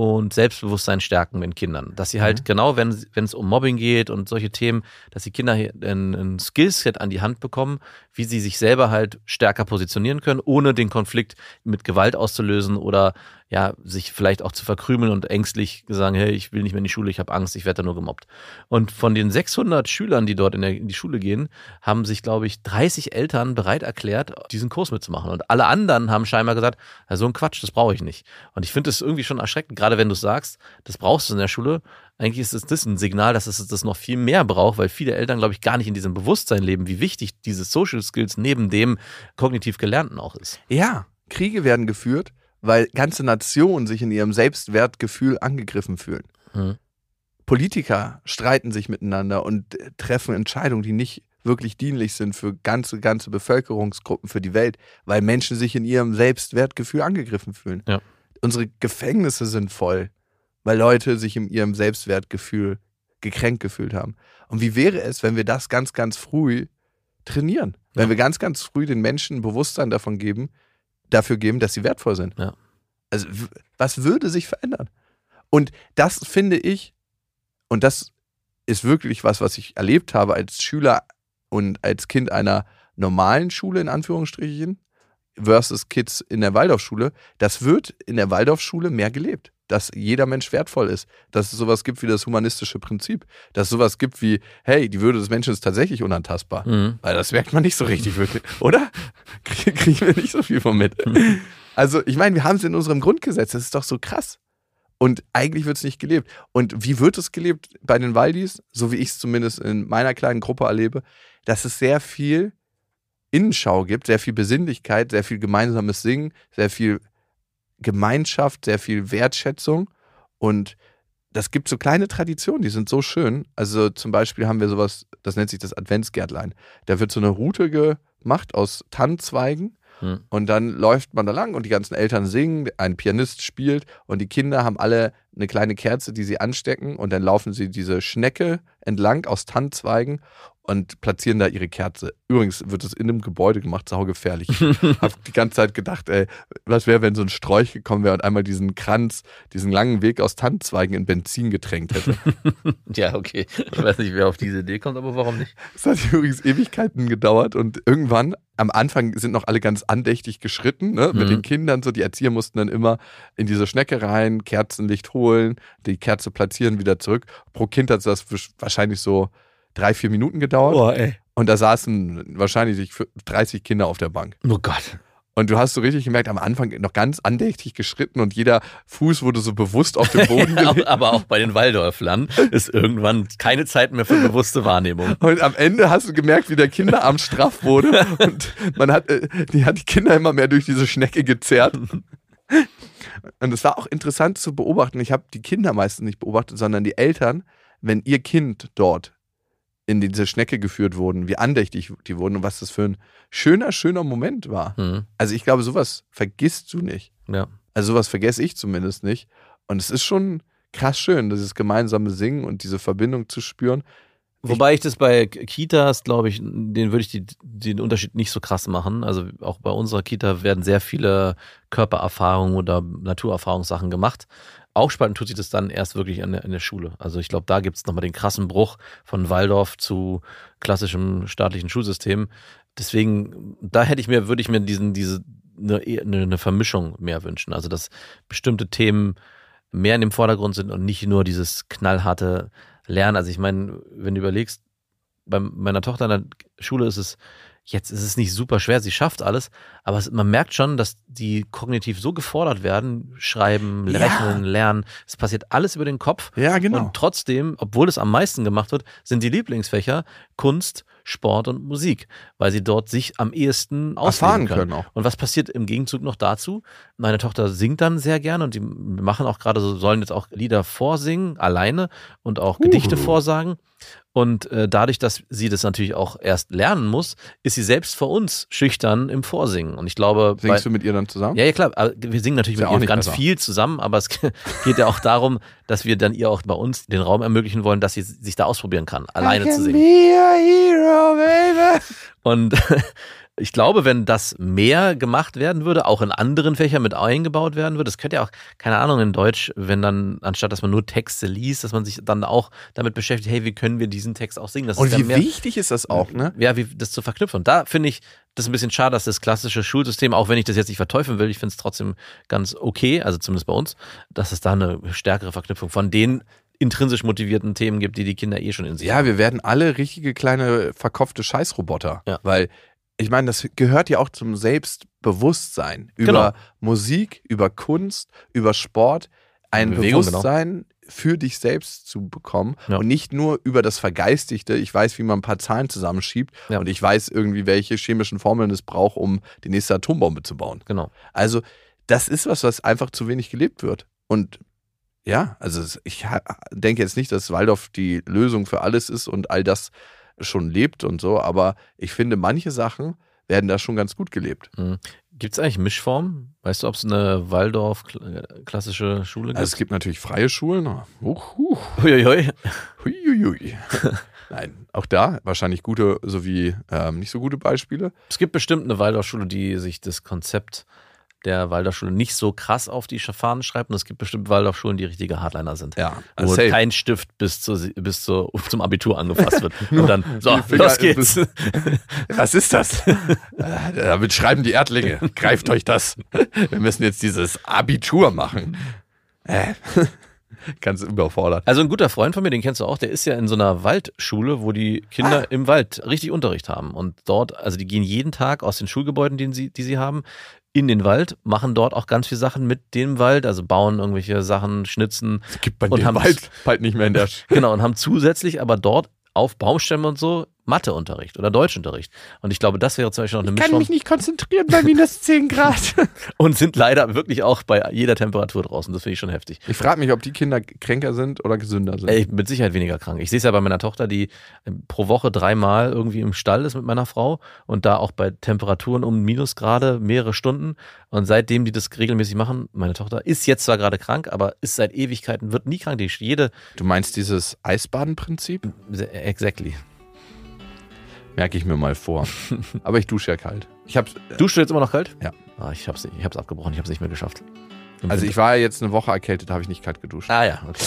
S4: und Selbstbewusstsein stärken mit Kindern. Dass sie halt genau, wenn wenn es um Mobbing geht und solche Themen, dass die Kinder hier ein, ein Skillset an die Hand bekommen, wie sie sich selber halt stärker positionieren können, ohne den Konflikt mit Gewalt auszulösen oder ja, sich vielleicht auch zu verkrümeln und ängstlich sagen, hey, ich will nicht mehr in die Schule, ich habe Angst, ich werde da nur gemobbt. Und von den 600 Schülern, die dort in, der, in die Schule gehen, haben sich, glaube ich, 30 Eltern bereit erklärt, diesen Kurs mitzumachen. Und alle anderen haben scheinbar gesagt, ja, so ein Quatsch, das brauche ich nicht. Und ich finde das irgendwie schon erschreckend, gerade wenn du sagst, das brauchst du in der Schule. Eigentlich ist das ein Signal, dass es das noch viel mehr braucht, weil viele Eltern, glaube ich, gar nicht in diesem Bewusstsein leben, wie wichtig diese Social Skills neben dem kognitiv Gelernten auch ist.
S5: Ja, Kriege werden geführt, weil ganze Nationen sich in ihrem Selbstwertgefühl angegriffen fühlen.
S4: Hm.
S5: Politiker streiten sich miteinander und äh, treffen Entscheidungen, die nicht wirklich dienlich sind für ganze, ganze Bevölkerungsgruppen, für die Welt, weil Menschen sich in ihrem Selbstwertgefühl angegriffen fühlen.
S4: Ja.
S5: Unsere Gefängnisse sind voll, weil Leute sich in ihrem Selbstwertgefühl gekränkt gefühlt haben. Und wie wäre es, wenn wir das ganz, ganz früh trainieren? Wenn wir ganz, ganz früh den Menschen ein Bewusstsein davon geben, dafür geben, dass sie wertvoll sind.
S4: Ja.
S5: Also, was würde sich verändern? Und das finde ich, und das ist wirklich was, was ich erlebt habe als Schüler und als Kind einer normalen Schule, in Anführungsstrichen, versus Kids in der Waldorfschule, das wird in der Waldorfschule mehr gelebt. Dass jeder Mensch wertvoll ist. Dass es sowas gibt wie das humanistische Prinzip. Dass es sowas gibt wie, hey, die Würde des Menschen ist tatsächlich unantastbar.
S4: Mhm.
S5: Weil das merkt man nicht so richtig wirklich, oder? Krie- Kriegen wir nicht so viel von mit. Also, ich meine, wir haben es in unserem Grundgesetz, das ist doch so krass. Und eigentlich wird es nicht gelebt. Und wie wird es gelebt bei den Waldis, so wie ich es zumindest in meiner kleinen Gruppe erlebe, dass es sehr viel Innenschau gibt, sehr viel Besinnlichkeit, sehr viel gemeinsames Singen, sehr viel Gemeinschaft, sehr viel Wertschätzung. Und das gibt so kleine Traditionen, die sind so schön. Also zum Beispiel haben wir sowas, das nennt sich das Adventsgärtlein. Da wird so eine Route gemacht aus Tannenzweigen
S4: Hm.
S5: und dann läuft man da lang und die ganzen Eltern singen, ein Pianist spielt und die Kinder haben alle eine kleine Kerze, die sie anstecken und dann laufen sie diese Schnecke entlang aus Tannenzweigen und platzieren da ihre Kerze. Übrigens wird es in einem Gebäude gemacht, saugefährlich. Ich habe die ganze Zeit gedacht, ey, was wäre, wenn so ein Strolch gekommen wäre und einmal diesen Kranz, diesen langen Weg aus Tannenzweigen in Benzin getränkt hätte.
S4: Ja, okay. Ich weiß nicht, wer auf diese Idee kommt, aber warum nicht?
S5: Es hat übrigens Ewigkeiten gedauert und irgendwann, am Anfang sind noch alle ganz andächtig geschritten, ne? mit
S4: Mhm.
S5: den Kindern so. Die Erzieher mussten dann immer in diese Schnecke rein, Kerzenlicht holen, die Kerze platzieren, wieder zurück. Pro Kind hat das wahrscheinlich so drei, vier Minuten gedauert.
S4: ey.
S5: Und da saßen wahrscheinlich 30 Kinder auf der Bank.
S4: Oh Gott.
S5: Und du hast so richtig gemerkt, am Anfang noch ganz andächtig geschritten und jeder Fuß wurde so bewusst auf den Boden gelegt.
S4: aber auch bei den Waldorflern ist irgendwann keine Zeit mehr für bewusste Wahrnehmung.
S5: Und am Ende hast du gemerkt, wie der Kinderarm straff wurde und man hat, äh, die hat die Kinder immer mehr durch diese Schnecke gezerrt. Und es war auch interessant zu beobachten. Ich habe die Kinder meistens nicht beobachtet, sondern die Eltern, wenn ihr Kind dort in diese Schnecke geführt wurden, wie andächtig die wurden und was das für ein schöner, schöner Moment war.
S4: Hm.
S5: Also ich glaube, sowas vergisst du nicht.
S4: Ja.
S5: Also sowas vergesse ich zumindest nicht. Und es ist schon krass schön, dieses gemeinsame Singen und diese Verbindung zu spüren.
S4: Wobei ich das bei Kitas, glaube ich, den würde ich die, den Unterschied nicht so krass machen. Also auch bei unserer Kita werden sehr viele Körpererfahrungen oder Naturerfahrungssachen gemacht. Aufspalten tut sich das dann erst wirklich in der, in der Schule. Also ich glaube, da gibt es nochmal den krassen Bruch von Waldorf zu klassischem staatlichen Schulsystem. Deswegen, da hätte ich mir, würde ich mir diesen, diese, eine, eine, eine Vermischung mehr wünschen. Also dass bestimmte Themen mehr in dem Vordergrund sind und nicht nur dieses knallharte Lernen. Also ich meine, wenn du überlegst, bei meiner Tochter in der Schule ist es, jetzt ist es nicht super schwer, sie schafft alles, aber es, man merkt schon, dass die kognitiv so gefordert werden, schreiben,
S5: Ja.
S4: rechnen, lernen, es passiert alles über den Kopf.
S5: Ja, genau.
S4: Und trotzdem, obwohl es am meisten gemacht wird, sind die Lieblingsfächer Kunst, Sport und Musik, weil sie dort sich am ehesten ausleben können.
S5: können auch.
S4: Und was passiert im Gegenzug noch dazu? Meine Tochter singt dann sehr gerne und die machen auch gerade so, sollen jetzt auch Lieder vorsingen, alleine und auch Gedichte vorsagen. Und äh, dadurch, dass sie das natürlich auch erst lernen muss, ist sie selbst vor uns schüchtern im Vorsingen. Und ich glaube, bei,
S5: Singst du mit ihr dann zusammen?
S4: ja, ja, klar. Wir singen natürlich
S5: Ist ja
S4: mit
S5: auch
S4: ihr ganz
S5: besser.
S4: viel zusammen, aber es geht ja auch darum, dass wir dann ihr auch bei uns den Raum ermöglichen wollen, dass sie sich da ausprobieren kann, alleine zu singen.
S5: Be a hero, baby.
S4: Und Ich glaube, wenn das mehr gemacht werden würde, auch in anderen Fächern mit eingebaut werden würde, das könnte ja auch, keine Ahnung, in Deutsch, wenn dann, anstatt dass man nur Texte liest, dass man sich dann auch damit beschäftigt, hey, wie können wir diesen Text auch singen? Das
S5: Und wie
S4: mehr,
S5: wichtig ist das auch, ne?
S4: ja, wie das zu verknüpfen. Und da finde ich das ein bisschen schade, dass das klassische Schulsystem, auch wenn ich das jetzt nicht verteufeln will, ich finde es trotzdem ganz okay, also zumindest bei uns, dass es da eine stärkere Verknüpfung von den intrinsisch motivierten Themen gibt, die die Kinder eh schon in sich
S5: Ja, wir werden alle richtige kleine verkopfte Scheißroboter.
S4: Ja.
S5: Weil, ich meine, das gehört ja auch zum Selbstbewusstsein. Über
S4: Genau.
S5: Musik, über Kunst, über Sport, ein
S4: Bewegung, genau.
S5: Bewusstsein für dich selbst zu bekommen
S4: Ja.
S5: und nicht nur über das Vergeistigte. Ich weiß, wie man ein paar Zahlen zusammenschiebt
S4: Ja.
S5: und ich weiß irgendwie, welche chemischen Formeln es braucht, um die nächste Atombombe zu bauen.
S4: Genau.
S5: Also, das ist was, was einfach zu wenig gelebt wird. Und ja, also ich denke jetzt nicht, dass Waldorf die Lösung für alles ist und all das schon lebt und so, aber ich finde, manche Sachen werden da schon ganz gut gelebt.
S4: Gibt es eigentlich Mischformen? Weißt du, ob es eine Waldorf-klassische Schule gibt?
S5: Also es gibt natürlich freie Schulen. Huch, huch,
S4: Huiuiui.
S5: huiuiui. Nein, auch da wahrscheinlich gute sowie ähm, nicht so gute Beispiele.
S4: Es gibt bestimmt eine Waldorfschule, die sich das Konzept der Waldorfschule nicht so krass auf die Fahnen schreibt. Und es gibt bestimmt Waldorfschulen, die richtige Hardliner sind.
S5: Ja,
S4: Wo
S5: safe.
S4: kein Stift bis, zur, bis zur, zum Abitur angefasst wird. Und dann, so, los geht's.
S5: Was ist das? Äh, Damit schreiben die Erdlinge. Greift euch das. Wir müssen jetzt dieses Abitur machen. Äh, ganz überfordert.
S4: Also ein guter Freund von mir, den kennst du auch, der ist ja in so einer Waldschule, wo die Kinder
S5: Ah.
S4: im Wald richtig Unterricht haben. Und dort, also die gehen jeden Tag aus den Schulgebäuden, die sie, die sie haben, in den Wald, machen dort auch ganz viele Sachen mit dem Wald, also bauen irgendwelche Sachen, schnitzen.
S5: Gibt man
S4: Und haben-
S5: Wald bald nicht mehr in der
S4: Genau, und haben zusätzlich aber dort auf Baumstämmen und so Matheunterricht oder Deutschunterricht. Und ich glaube, das wäre zum Beispiel noch eine Mischform.
S5: nicht konzentrieren bei minus 10 Grad.
S4: Und sind leider wirklich auch bei jeder Temperatur draußen. Das finde ich schon heftig.
S5: Ich frage mich, ob die Kinder kränker sind oder gesünder sind.
S4: Ey, mit Sicherheit weniger krank. Ich sehe es ja bei meiner Tochter, die äh, pro Woche dreimal irgendwie im Stall ist mit meiner Frau und da auch bei Temperaturen um Minusgrade mehrere Stunden. Und seitdem die das regelmäßig machen, meine Tochter ist jetzt zwar gerade krank, aber ist seit Ewigkeiten, wird nie krank. Die jede,
S5: Du meinst dieses Eisbadenprinzip?
S4: exactly.
S5: Merke ich mir mal vor. Aber ich dusche ja kalt. Ich hab's,
S4: Duschst du jetzt immer noch kalt?
S5: Ja.
S4: Ah, ich hab's, ich hab's abgebrochen, ich hab's nicht mehr geschafft. Im
S5: also
S4: Winter.
S5: ich war ja jetzt eine Woche erkältet, habe ich nicht kalt geduscht.
S4: Ah ja, okay.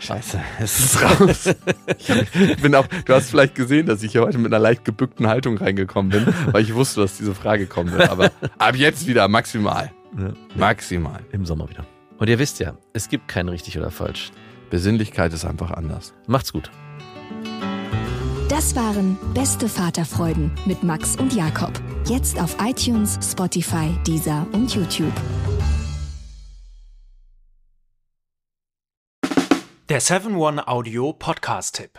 S5: Scheiße, es ist raus. ich bin auch, du hast vielleicht gesehen, dass ich hier heute mit einer leicht gebückten Haltung reingekommen bin, weil ich wusste, dass diese Frage kommen wird. Aber ab jetzt wieder maximal.
S4: Ja.
S5: Maximal.
S4: Im Sommer wieder. Und ihr wisst ja, es gibt kein richtig oder falsch.
S5: Besinnlichkeit ist einfach anders.
S4: Macht's gut.
S2: Das waren Beste Vaterfreuden mit Max und Jakob. Jetzt auf iTunes, Spotify, Deezer und YouTube.
S7: Der 7-One-Audio-Podcast-Tipp.